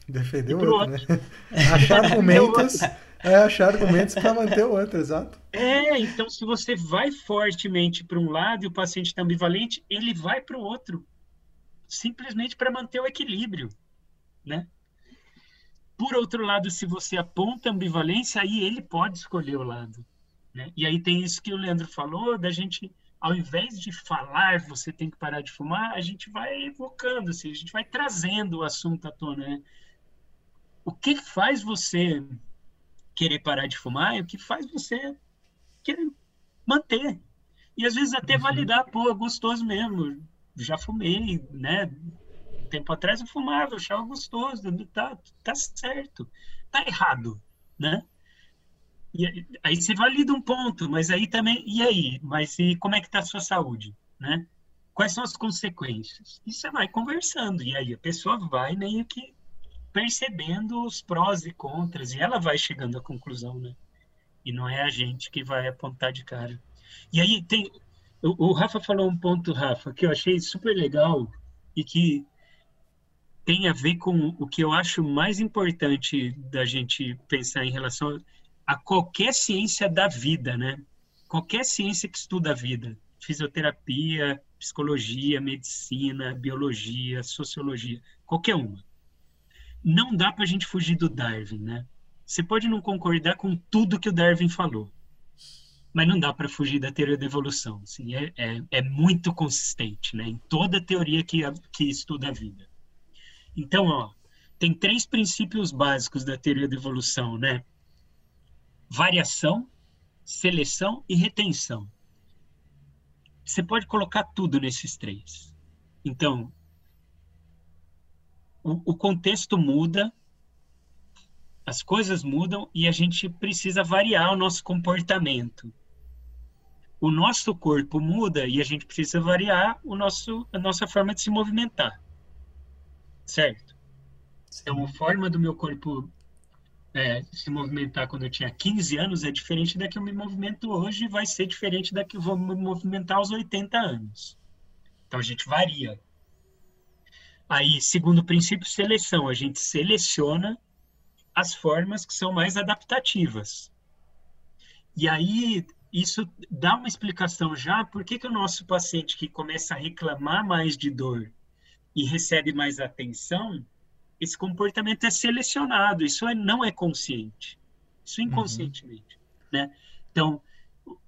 Defender o outro, outro, né? Achar argumentos, é achar argumentos para manter o outro, exato. É, então se você vai fortemente para um lado e o paciente está ambivalente, ele vai para o outro, simplesmente para manter o equilíbrio, né? Por outro lado, se você aponta ambivalência, aí ele pode escolher o lado, né? E aí tem isso que o Leandro falou, da gente, ao invés de falar, você tem que parar de fumar, a gente vai evocando, assim, a gente vai trazendo o assunto à tona, né? o que faz você querer parar de fumar e o que faz você querer manter. E às vezes até uhum. validar, pô, gostoso mesmo. Já fumei, né? Tempo atrás eu fumava, eu achava gostoso, tá, tá certo. Tá errado, né? E aí você valida um ponto, mas aí também, e aí? Mas e como é que tá a sua saúde? né? Quais são as consequências? E você vai conversando, e aí a pessoa vai meio que percebendo os prós e contras, e ela vai chegando à conclusão, né? E não é a gente que vai apontar de cara. E aí tem. O, o Rafa falou um ponto, Rafa, que eu achei super legal e que tem a ver com o que eu acho mais importante da gente pensar em relação a qualquer ciência da vida, né? Qualquer ciência que estuda a vida, fisioterapia, psicologia, medicina, biologia, sociologia, qualquer uma. Não dá para a gente fugir do Darwin, né? Você pode não concordar com tudo que o Darwin falou, mas não dá para fugir da teoria da evolução. Assim, é, é, é, muito consistente né? em toda teoria que, que estuda a vida. Então, ó, tem três princípios básicos da teoria da evolução, né? Variação, seleção e retenção. Você pode colocar tudo nesses três. Então, o, o contexto muda, as coisas mudam e a gente precisa variar o nosso comportamento. O nosso corpo muda e a gente precisa variar o nosso, a nossa forma de se movimentar. Certo? Então, a forma do meu corpo é, se movimentar quando eu tinha 15 anos é diferente da que eu me movimento hoje, vai ser diferente da que eu vou me movimentar aos 80 anos. Então a gente varia. Aí, segundo o princípio seleção, a gente seleciona as formas que são mais adaptativas. E aí, isso dá uma explicação já por que, que o nosso paciente que começa a reclamar mais de dor e recebe mais atenção, esse comportamento é selecionado, isso é, não é consciente, isso é uhum. inconscientemente, uhum. né? Então,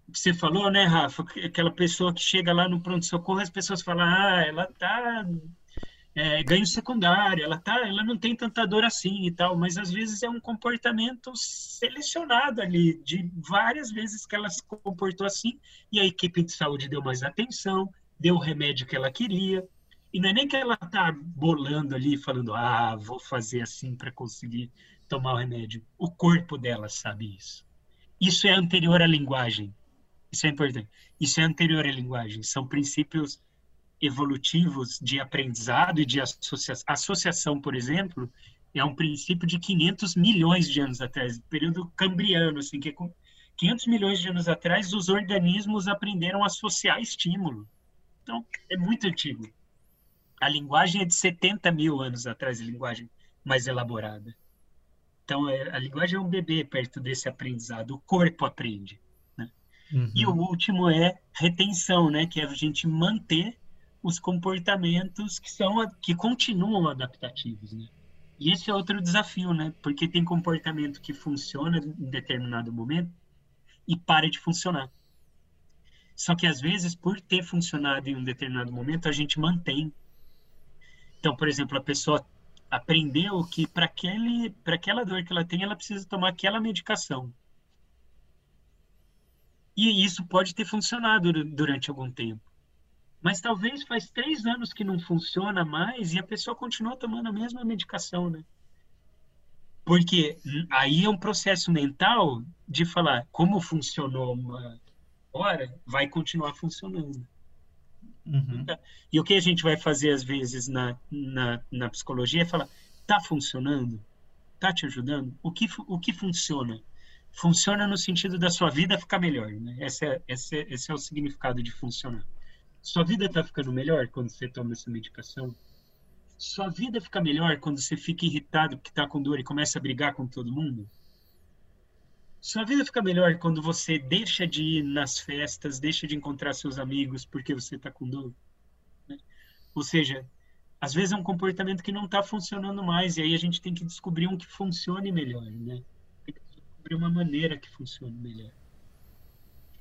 você falou, né, Rafa, aquela pessoa que chega lá no pronto-socorro, as pessoas falam, ah, ela tá é, ganho secundário, ela tá, ela não tem tanta dor assim e tal, mas às vezes é um comportamento selecionado ali, de várias vezes que ela se comportou assim, e a equipe de saúde deu mais atenção, deu o remédio que ela queria, e não é nem que ela tá bolando ali, falando, ah, vou fazer assim para conseguir tomar o remédio. O corpo dela sabe isso. Isso é anterior à linguagem. Isso é importante. Isso é anterior à linguagem. São princípios evolutivos de aprendizado e de associação. Associação, por exemplo, é um princípio de 500 milhões de anos atrás, período cambriano, assim, que 500 milhões de anos atrás os organismos aprenderam a associar estímulo. Então, é muito antigo. A linguagem é de 70 mil anos atrás, a linguagem mais elaborada. Então, é, a linguagem é um bebê perto desse aprendizado. O corpo aprende. Né? Uhum. E o último é retenção, né? que é a gente manter os comportamentos que são que continuam adaptativos, né? E esse é outro desafio, né? Porque tem comportamento que funciona em determinado momento e para de funcionar. Só que às vezes, por ter funcionado em um determinado momento, a gente mantém então, por exemplo, a pessoa aprendeu que para aquele para aquela dor que ela tem, ela precisa tomar aquela medicação. E isso pode ter funcionado durante algum tempo. Mas talvez faz três anos que não funciona mais e a pessoa continua tomando a mesma medicação, né? Porque aí é um processo mental de falar como funcionou uma hora, vai continuar funcionando. Uhum. E o que a gente vai fazer às vezes na, na, na psicologia é falar: tá funcionando? Tá te ajudando? O que, o que funciona? Funciona no sentido da sua vida ficar melhor. Né? Esse, é, esse, é, esse é o significado de funcionar. Sua vida está ficando melhor quando você toma essa medicação? Sua vida fica melhor quando você fica irritado porque está com dor e começa a brigar com todo mundo? Sua vida fica melhor quando você deixa de ir nas festas, deixa de encontrar seus amigos porque você está com dor. Né? Ou seja, às vezes é um comportamento que não está funcionando mais e aí a gente tem que descobrir um que funcione melhor, né? Tem que descobrir uma maneira que funcione melhor.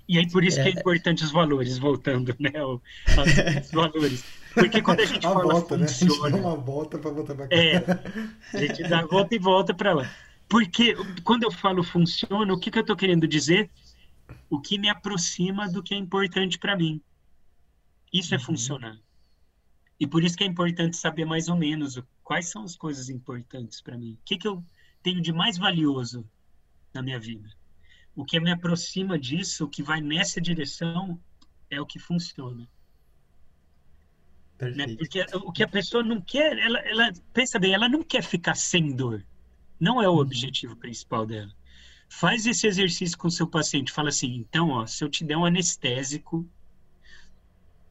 E aí por isso é... que é importante os valores, voltando, né? Os valores. Porque quando a gente a fala volta, funciona... Né? A gente dá uma volta para voltar para cá. É, a gente dá a volta e volta para lá. Porque quando eu falo funciona, o que, que eu estou querendo dizer? O que me aproxima do que é importante para mim. Isso é uhum. funcionar. E por isso que é importante saber mais ou menos quais são as coisas importantes para mim. O que, que eu tenho de mais valioso na minha vida? O que me aproxima disso, o que vai nessa direção, é o que funciona. Né? Porque o que a pessoa não quer, ela, ela pensa bem, ela não quer ficar sem dor. Não é o uhum. objetivo principal dela. Faz esse exercício com o seu paciente. Fala assim, então, ó, se eu te der um anestésico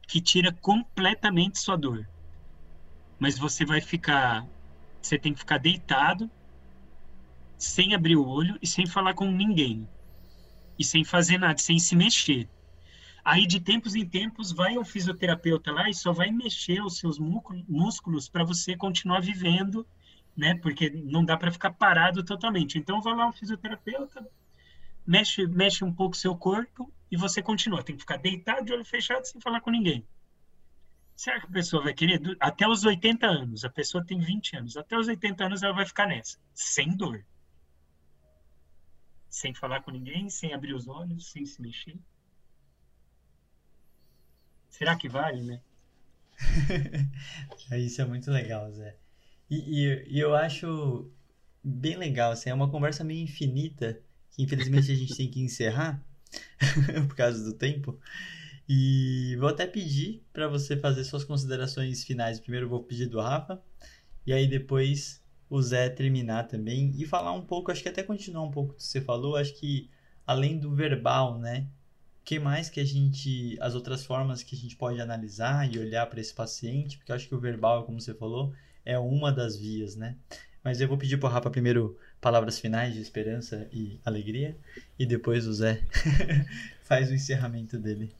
que tira completamente sua dor, mas você vai ficar, você tem que ficar deitado, sem abrir o olho e sem falar com ninguém. E sem fazer nada, sem se mexer. Aí, de tempos em tempos, vai o fisioterapeuta lá e só vai mexer os seus músculos para você continuar vivendo né? Porque não dá para ficar parado totalmente. Então vai lá um fisioterapeuta, mexe, mexe um pouco seu corpo e você continua. Tem que ficar deitado de olho fechado sem falar com ninguém. Será que a pessoa vai querer? Até os 80 anos, a pessoa tem 20 anos, até os 80 anos ela vai ficar nessa, sem dor. Sem falar com ninguém, sem abrir os olhos, sem se mexer. Será que vale, né? Isso é muito legal, Zé. E, e, e, eu acho bem legal, assim, é uma conversa meio infinita, que infelizmente a gente tem que encerrar, por causa do tempo. E vou até pedir para você fazer suas considerações finais. Primeiro vou pedir do Rafa, e aí depois o Zé terminar também e falar um pouco, acho que até continuar um pouco do que você falou, acho que além do verbal, né? Que mais que a gente, as outras formas que a gente pode analisar e olhar para esse paciente, porque acho que o verbal, como você falou, é uma das vias, né? Mas eu vou pedir para o Rafa primeiro palavras finais de esperança e alegria, e depois o Zé faz o encerramento dele.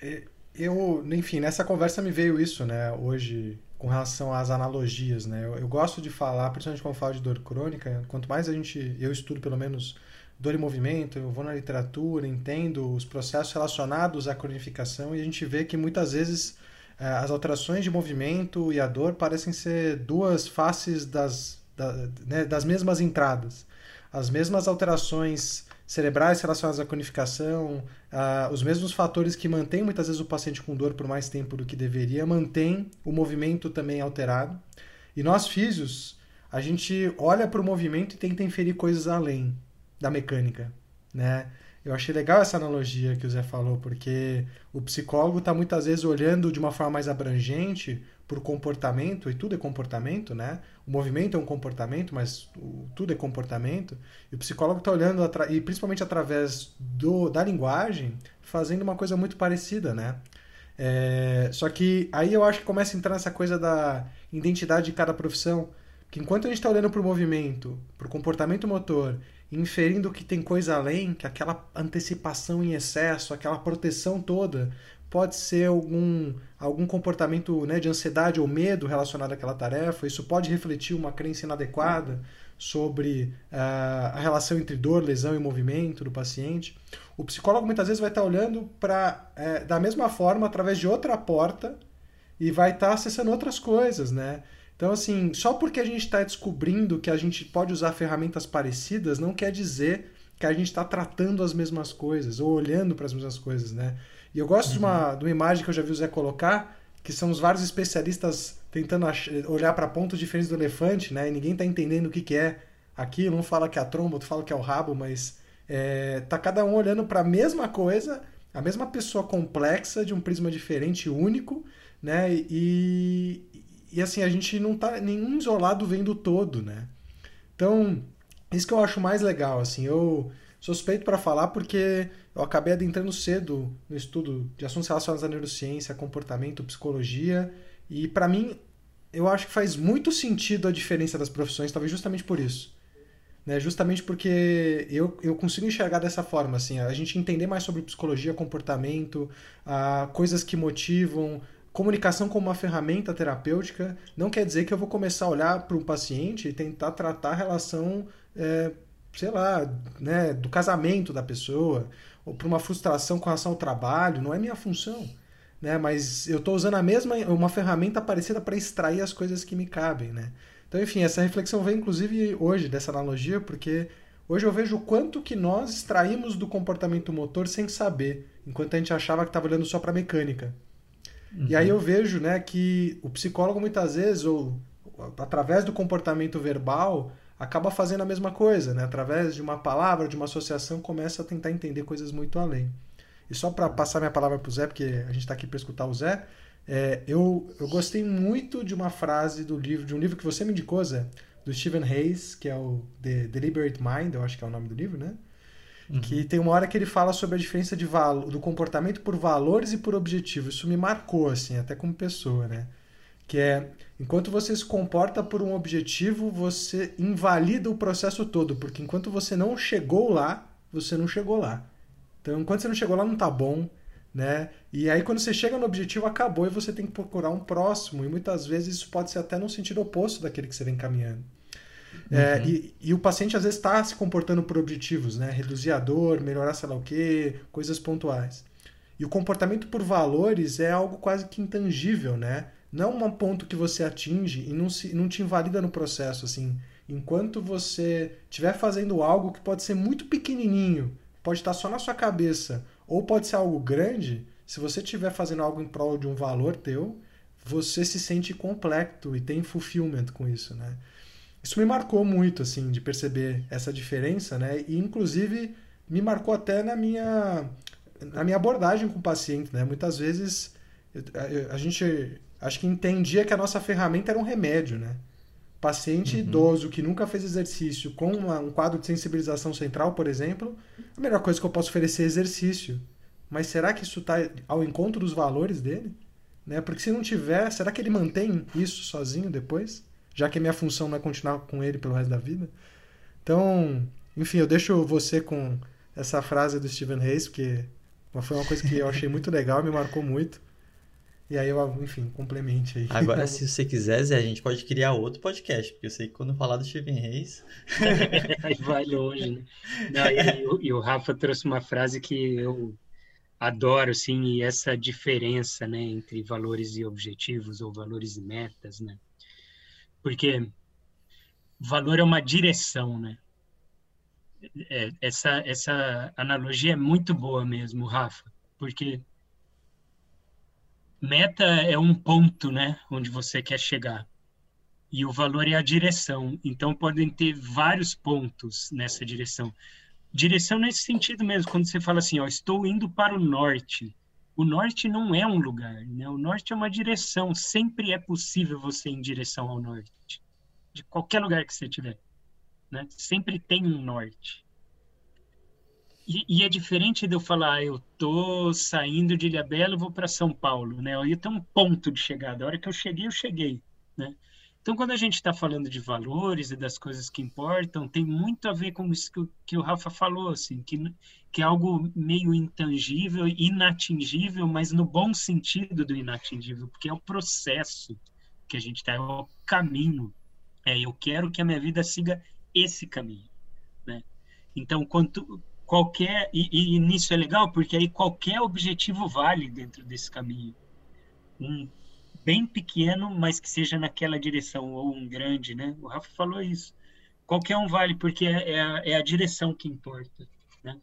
É, eu, enfim, nessa conversa me veio isso, né, hoje, com relação às analogias, né? Eu, eu gosto de falar, principalmente quando falo de dor crônica, quanto mais a gente, eu estudo pelo menos dor e movimento, eu vou na literatura, entendo os processos relacionados à cronificação e a gente vê que muitas vezes as alterações de movimento e a dor parecem ser duas faces das, da, né, das mesmas entradas. As mesmas alterações cerebrais relacionadas à conificação, uh, os mesmos fatores que mantêm muitas vezes o paciente com dor por mais tempo do que deveria, mantém o movimento também alterado. E nós, físios, a gente olha para o movimento e tenta inferir coisas além da mecânica, né? Eu achei legal essa analogia que o Zé falou, porque o psicólogo está muitas vezes olhando de uma forma mais abrangente para o comportamento, e tudo é comportamento, né? O movimento é um comportamento, mas o, tudo é comportamento. E o psicólogo está olhando, e principalmente através do, da linguagem, fazendo uma coisa muito parecida, né? É, só que aí eu acho que começa a entrar nessa coisa da identidade de cada profissão. Que enquanto a gente está olhando para o movimento, para o comportamento motor inferindo que tem coisa além, que aquela antecipação em excesso, aquela proteção toda, pode ser algum, algum comportamento né, de ansiedade ou medo relacionado àquela tarefa. Isso pode refletir uma crença inadequada sobre uh, a relação entre dor, lesão e movimento do paciente. O psicólogo muitas vezes vai estar olhando para, é, da mesma forma, através de outra porta e vai estar acessando outras coisas, né? Então, assim, só porque a gente está descobrindo que a gente pode usar ferramentas parecidas, não quer dizer que a gente está tratando as mesmas coisas ou olhando para as mesmas coisas, né? E eu gosto uhum. de, uma, de uma imagem que eu já vi o Zé colocar, que são os vários especialistas tentando olhar para pontos diferentes do elefante, né? E ninguém está entendendo o que, que é aquilo. Um fala que é a tromba, outro fala que é o rabo, mas é, tá cada um olhando para a mesma coisa, a mesma pessoa complexa de um prisma diferente, único, né? E, e assim, a gente não tá nenhum isolado vendo todo, né? Então, isso que eu acho mais legal, assim, eu suspeito para falar porque eu acabei adentrando cedo no estudo de assuntos relacionados à neurociência, comportamento, psicologia, e para mim eu acho que faz muito sentido a diferença das profissões, talvez justamente por isso. Né? Justamente porque eu, eu consigo enxergar dessa forma, assim, a gente entender mais sobre psicologia, comportamento, ah, coisas que motivam, comunicação como uma ferramenta terapêutica não quer dizer que eu vou começar a olhar para um paciente e tentar tratar a relação, é, sei lá, né, do casamento da pessoa, ou para uma frustração com relação ao trabalho, não é minha função. Né? Mas eu estou usando a mesma, uma ferramenta parecida para extrair as coisas que me cabem. Né? Então, enfim, essa reflexão vem inclusive hoje dessa analogia, porque hoje eu vejo o quanto que nós extraímos do comportamento motor sem saber, enquanto a gente achava que estava olhando só para a mecânica. Uhum. E aí eu vejo né, que o psicólogo muitas vezes, ou através do comportamento verbal, acaba fazendo a mesma coisa, né? Através de uma palavra, de uma associação, começa a tentar entender coisas muito além. E só para passar minha palavra para o Zé, porque a gente está aqui para escutar o Zé, É, eu, eu gostei muito de uma frase do livro, de um livro que você me indicou, Zé, do Stephen Hayes, que é o The Deliberate Mind, eu acho que é o nome do livro, né? Uhum. Que tem uma hora que ele fala sobre a diferença de do comportamento por valores e por objetivos. Isso me marcou, assim, até como pessoa, né? Que é, enquanto você se comporta por um objetivo, você invalida o processo todo, porque enquanto você não chegou lá, você não chegou lá. Então, enquanto você não chegou lá, não tá bom, né? E aí quando você chega no objetivo acabou e você tem que procurar um próximo e muitas vezes isso pode ser até no sentido oposto daquele que você vem caminhando. É, uhum. É, e, e, o paciente às vezes está se comportando por objetivos, né? Reduzir a dor, melhorar sei lá o quê, coisas pontuais. E o comportamento por valores é algo quase que intangível, né? Não é um ponto que você atinge e não, se, não te invalida no processo, assim. Enquanto você estiver fazendo algo que pode ser muito pequenininho, pode estar só na sua cabeça, ou pode ser algo grande, se você estiver fazendo algo em prol de um valor teu, você se sente completo e tem fulfillment com isso, né? Isso me marcou muito, assim, de perceber essa diferença, né? E, inclusive, me marcou até na minha, na minha abordagem com o paciente, né? Muitas vezes a gente acho que entendia que a nossa ferramenta era um remédio, né? Paciente uhum. idoso que nunca fez exercício com uma, um quadro de sensibilização central, por exemplo, a melhor coisa que eu posso oferecer é exercício. Mas será que isso está ao encontro dos valores dele? Né? Porque se não tiver, será que ele mantém isso sozinho depois? Já que a minha função não é continuar com ele pelo resto da vida? Então, enfim, eu deixo você com essa frase do Stephen Hayes, porque foi uma coisa que eu achei muito legal, me marcou muito. E aí eu, enfim, complemente aí. Agora, se você quiser, Zé, a gente pode criar outro podcast, porque eu sei que quando falar do Steven Reis. aí vai longe, né? Não, e, e, o Rafa trouxe uma frase que eu adoro, assim, e essa diferença, né, entre valores e objetivos, ou valores e metas, né? Porque valor é uma direção, né? É, essa, essa analogia é muito boa mesmo, Rafa, porque meta é um ponto, né, onde você quer chegar. E o valor é a direção. Então podem ter vários pontos nessa direção. Direção nesse sentido mesmo, quando você fala assim, ó, estou indo para o norte. O norte não é um lugar, né? O norte é uma direção. Sempre é possível você ir em direção ao norte. De qualquer lugar que você estiver, né? Sempre tem um norte. E, e, é diferente de eu falar, ah, eu tô saindo de Ilhabela vou para São Paulo, né? Aí tem um ponto de chegada. A hora que eu cheguei, eu cheguei, né? Então, quando a gente está falando de valores e das coisas que importam, tem muito a ver com isso que, que o Rafa falou, assim, que, que é algo meio intangível, inatingível, mas no bom sentido do inatingível, porque é o processo que a gente está, é o caminho. É, eu quero que a minha vida siga esse caminho, né? Então, quanto, qualquer e, e, nisso é legal porque aí qualquer objetivo vale dentro desse caminho um bem pequeno mas que seja naquela direção ou um grande né? O Rafa falou isso. Qualquer um vale porque é, é, a, é a, direção que importa né?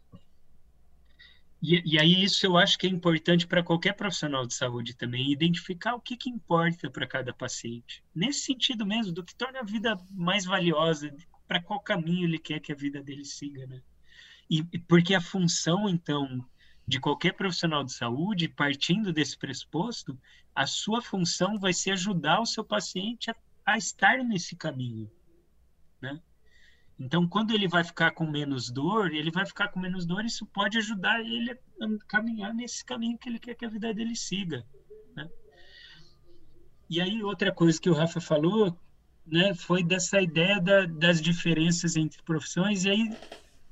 E, e, aí isso eu acho que é importante para qualquer profissional de saúde também identificar o que que importa para cada paciente. Nesse sentido mesmo do que torna a vida mais valiosa para qual caminho ele quer que a vida dele siga né? E, porque a função, então, de qualquer profissional de saúde, partindo desse pressuposto, a sua função vai ser ajudar o seu paciente a, a estar nesse caminho, né? Então, quando ele vai ficar com menos dor, ele vai ficar com menos dor, isso pode ajudar ele a caminhar nesse caminho que ele quer que a vida dele siga, né? E aí, outra coisa que o Rafa falou, né, foi dessa ideia da, das diferenças entre profissões, e aí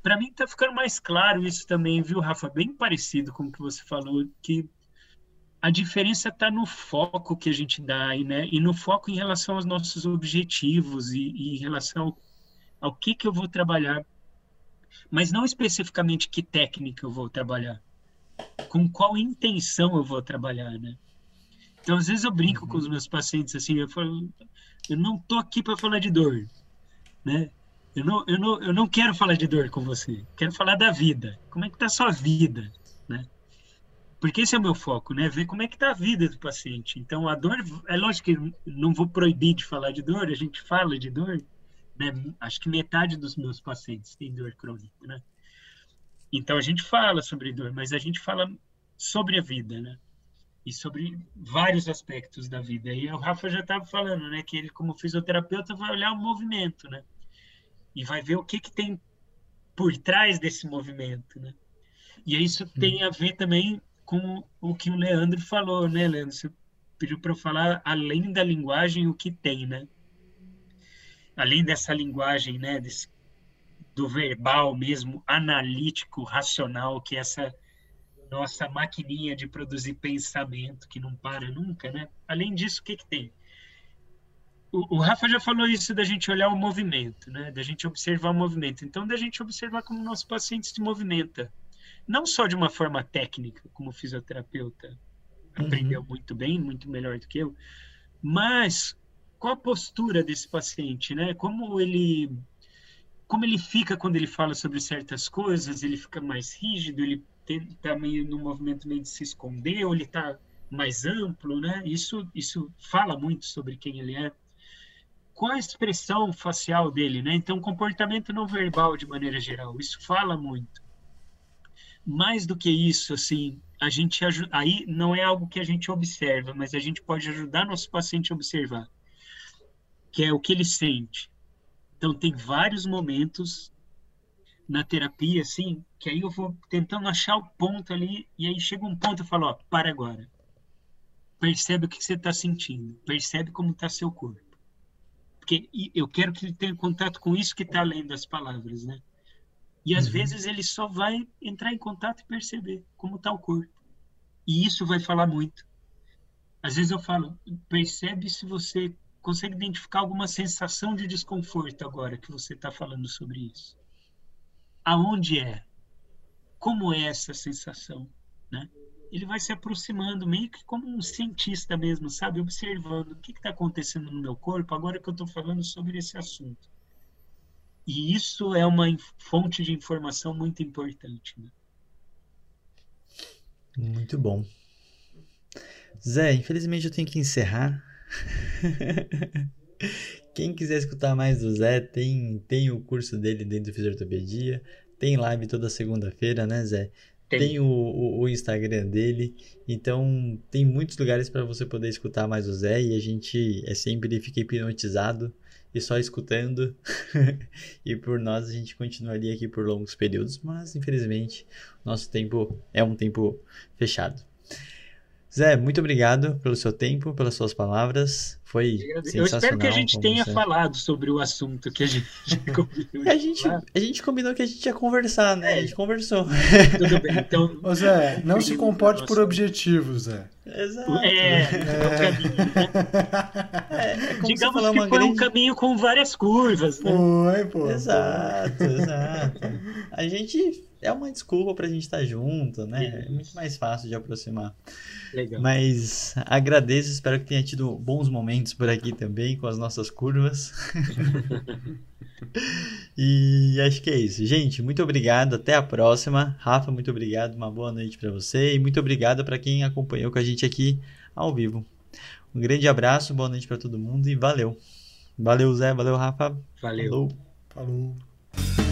para mim está ficando mais claro isso também, viu, Rafa? Bem parecido com o que você falou, que a diferença está no foco que a gente dá, né? E no foco em relação aos nossos objetivos e, e em relação ao, ao, que que eu vou trabalhar, mas não especificamente que técnica eu vou trabalhar, com qual intenção eu vou trabalhar, né? Então, às vezes eu brinco uhum. com os meus pacientes assim, eu falo, eu não tô aqui para falar de dor, né? Eu não, eu, não, eu não quero falar de dor com você, quero falar da vida. Como é que está a sua vida, né? Porque esse é o meu foco, né? Ver como é que está a vida do paciente. Então, a dor, é lógico que não vou proibir de falar de dor, a gente fala de dor, né? Acho que metade dos meus pacientes tem dor crônica, né? Então, a gente fala sobre dor, mas a gente fala sobre a vida, né? e sobre vários aspectos da vida. E o Rafa já estava falando, né, que ele como fisioterapeuta vai olhar o movimento, né, e vai ver o que que tem por trás desse movimento, né. E isso tem a ver também com o que o Leandro falou, né, Leandro? Você pediu para eu falar além da linguagem o que tem, né? Além dessa linguagem, né, desse, do verbal mesmo, analítico, racional, que é essa nossa maquininha de produzir pensamento que não para nunca, né? Além disso, o que, que tem? O, o, Rafa já falou isso da gente olhar o movimento, né? Da gente observar o movimento. Então, da gente observar como o nosso paciente se movimenta. Não só de uma forma técnica, como fisioterapeuta uhum. aprendeu muito bem, muito melhor do que eu, mas qual a postura desse paciente, né? Como ele como ele fica quando ele fala sobre certas coisas, ele fica mais rígido, ele está meio no movimento meio de se esconder, ou ele está mais amplo, né? Isso, isso fala muito sobre quem ele é. Qual a expressão facial dele, né? Então, comportamento não verbal de maneira geral, isso fala muito. Mais do que isso, assim, a gente aí não é algo que a gente observa, mas a gente pode ajudar nosso paciente a observar, que é o que ele sente. Então, tem vários momentos na terapia, assim, que aí eu vou tentando achar o ponto ali, e aí chega um ponto e falo, ó, para agora. Percebe o que você está sentindo, percebe como está seu corpo. Porque eu quero que ele tenha contato com isso que está além das palavras, né? E às uhum. vezes ele só vai entrar em contato e perceber como está o corpo. E isso vai falar muito. Às vezes eu falo, percebe se você consegue identificar alguma sensação de desconforto agora que você está falando sobre isso aonde é, como é essa sensação, né? Ele vai se aproximando meio que como um cientista mesmo, sabe, observando o que está acontecendo no meu corpo agora que eu estou falando sobre esse assunto. E isso é uma fonte de informação muito importante. Né? Muito bom. Zé, infelizmente eu tenho que encerrar. Quem quiser escutar mais do Zé, tem, tem o curso dele dentro do Fisioterapia. Tem live toda segunda-feira, né, Zé? Tem, tem o, o, o, Instagram dele. Então, tem muitos lugares para você poder escutar mais o Zé. E a gente é sempre fica hipnotizado e só escutando. e por nós, a gente continuaria aqui por longos períodos. Mas, infelizmente, nosso tempo é um tempo fechado. Zé, muito obrigado pelo seu tempo, pelas suas palavras. Foi Eu espero que a gente tenha você. falado sobre o assunto que a gente combinou. a, gente, a gente combinou que a gente ia conversar, né? É. A gente conversou. Tudo bem, então. Ô Zé, não se comporte por objetivos, Zé. Exato. É, é, o caminho. Né? É, é Digamos que foi grande... um caminho com várias curvas, né? Foi, pô. Exato, exato. A gente é uma desculpa pra gente estar junto, né? É muito mais fácil de aproximar. Legal. Mas agradeço, espero que tenha tido bons momentos por aqui também, com as nossas curvas. e acho que é isso. Gente, muito obrigado, até a próxima. Rafa, muito obrigado, uma boa noite para você e muito obrigado para quem acompanhou com a gente aqui ao vivo. Um grande abraço, boa noite para todo mundo e valeu. Valeu, Zé, valeu, Rafa. Valeu. Falou. Falou.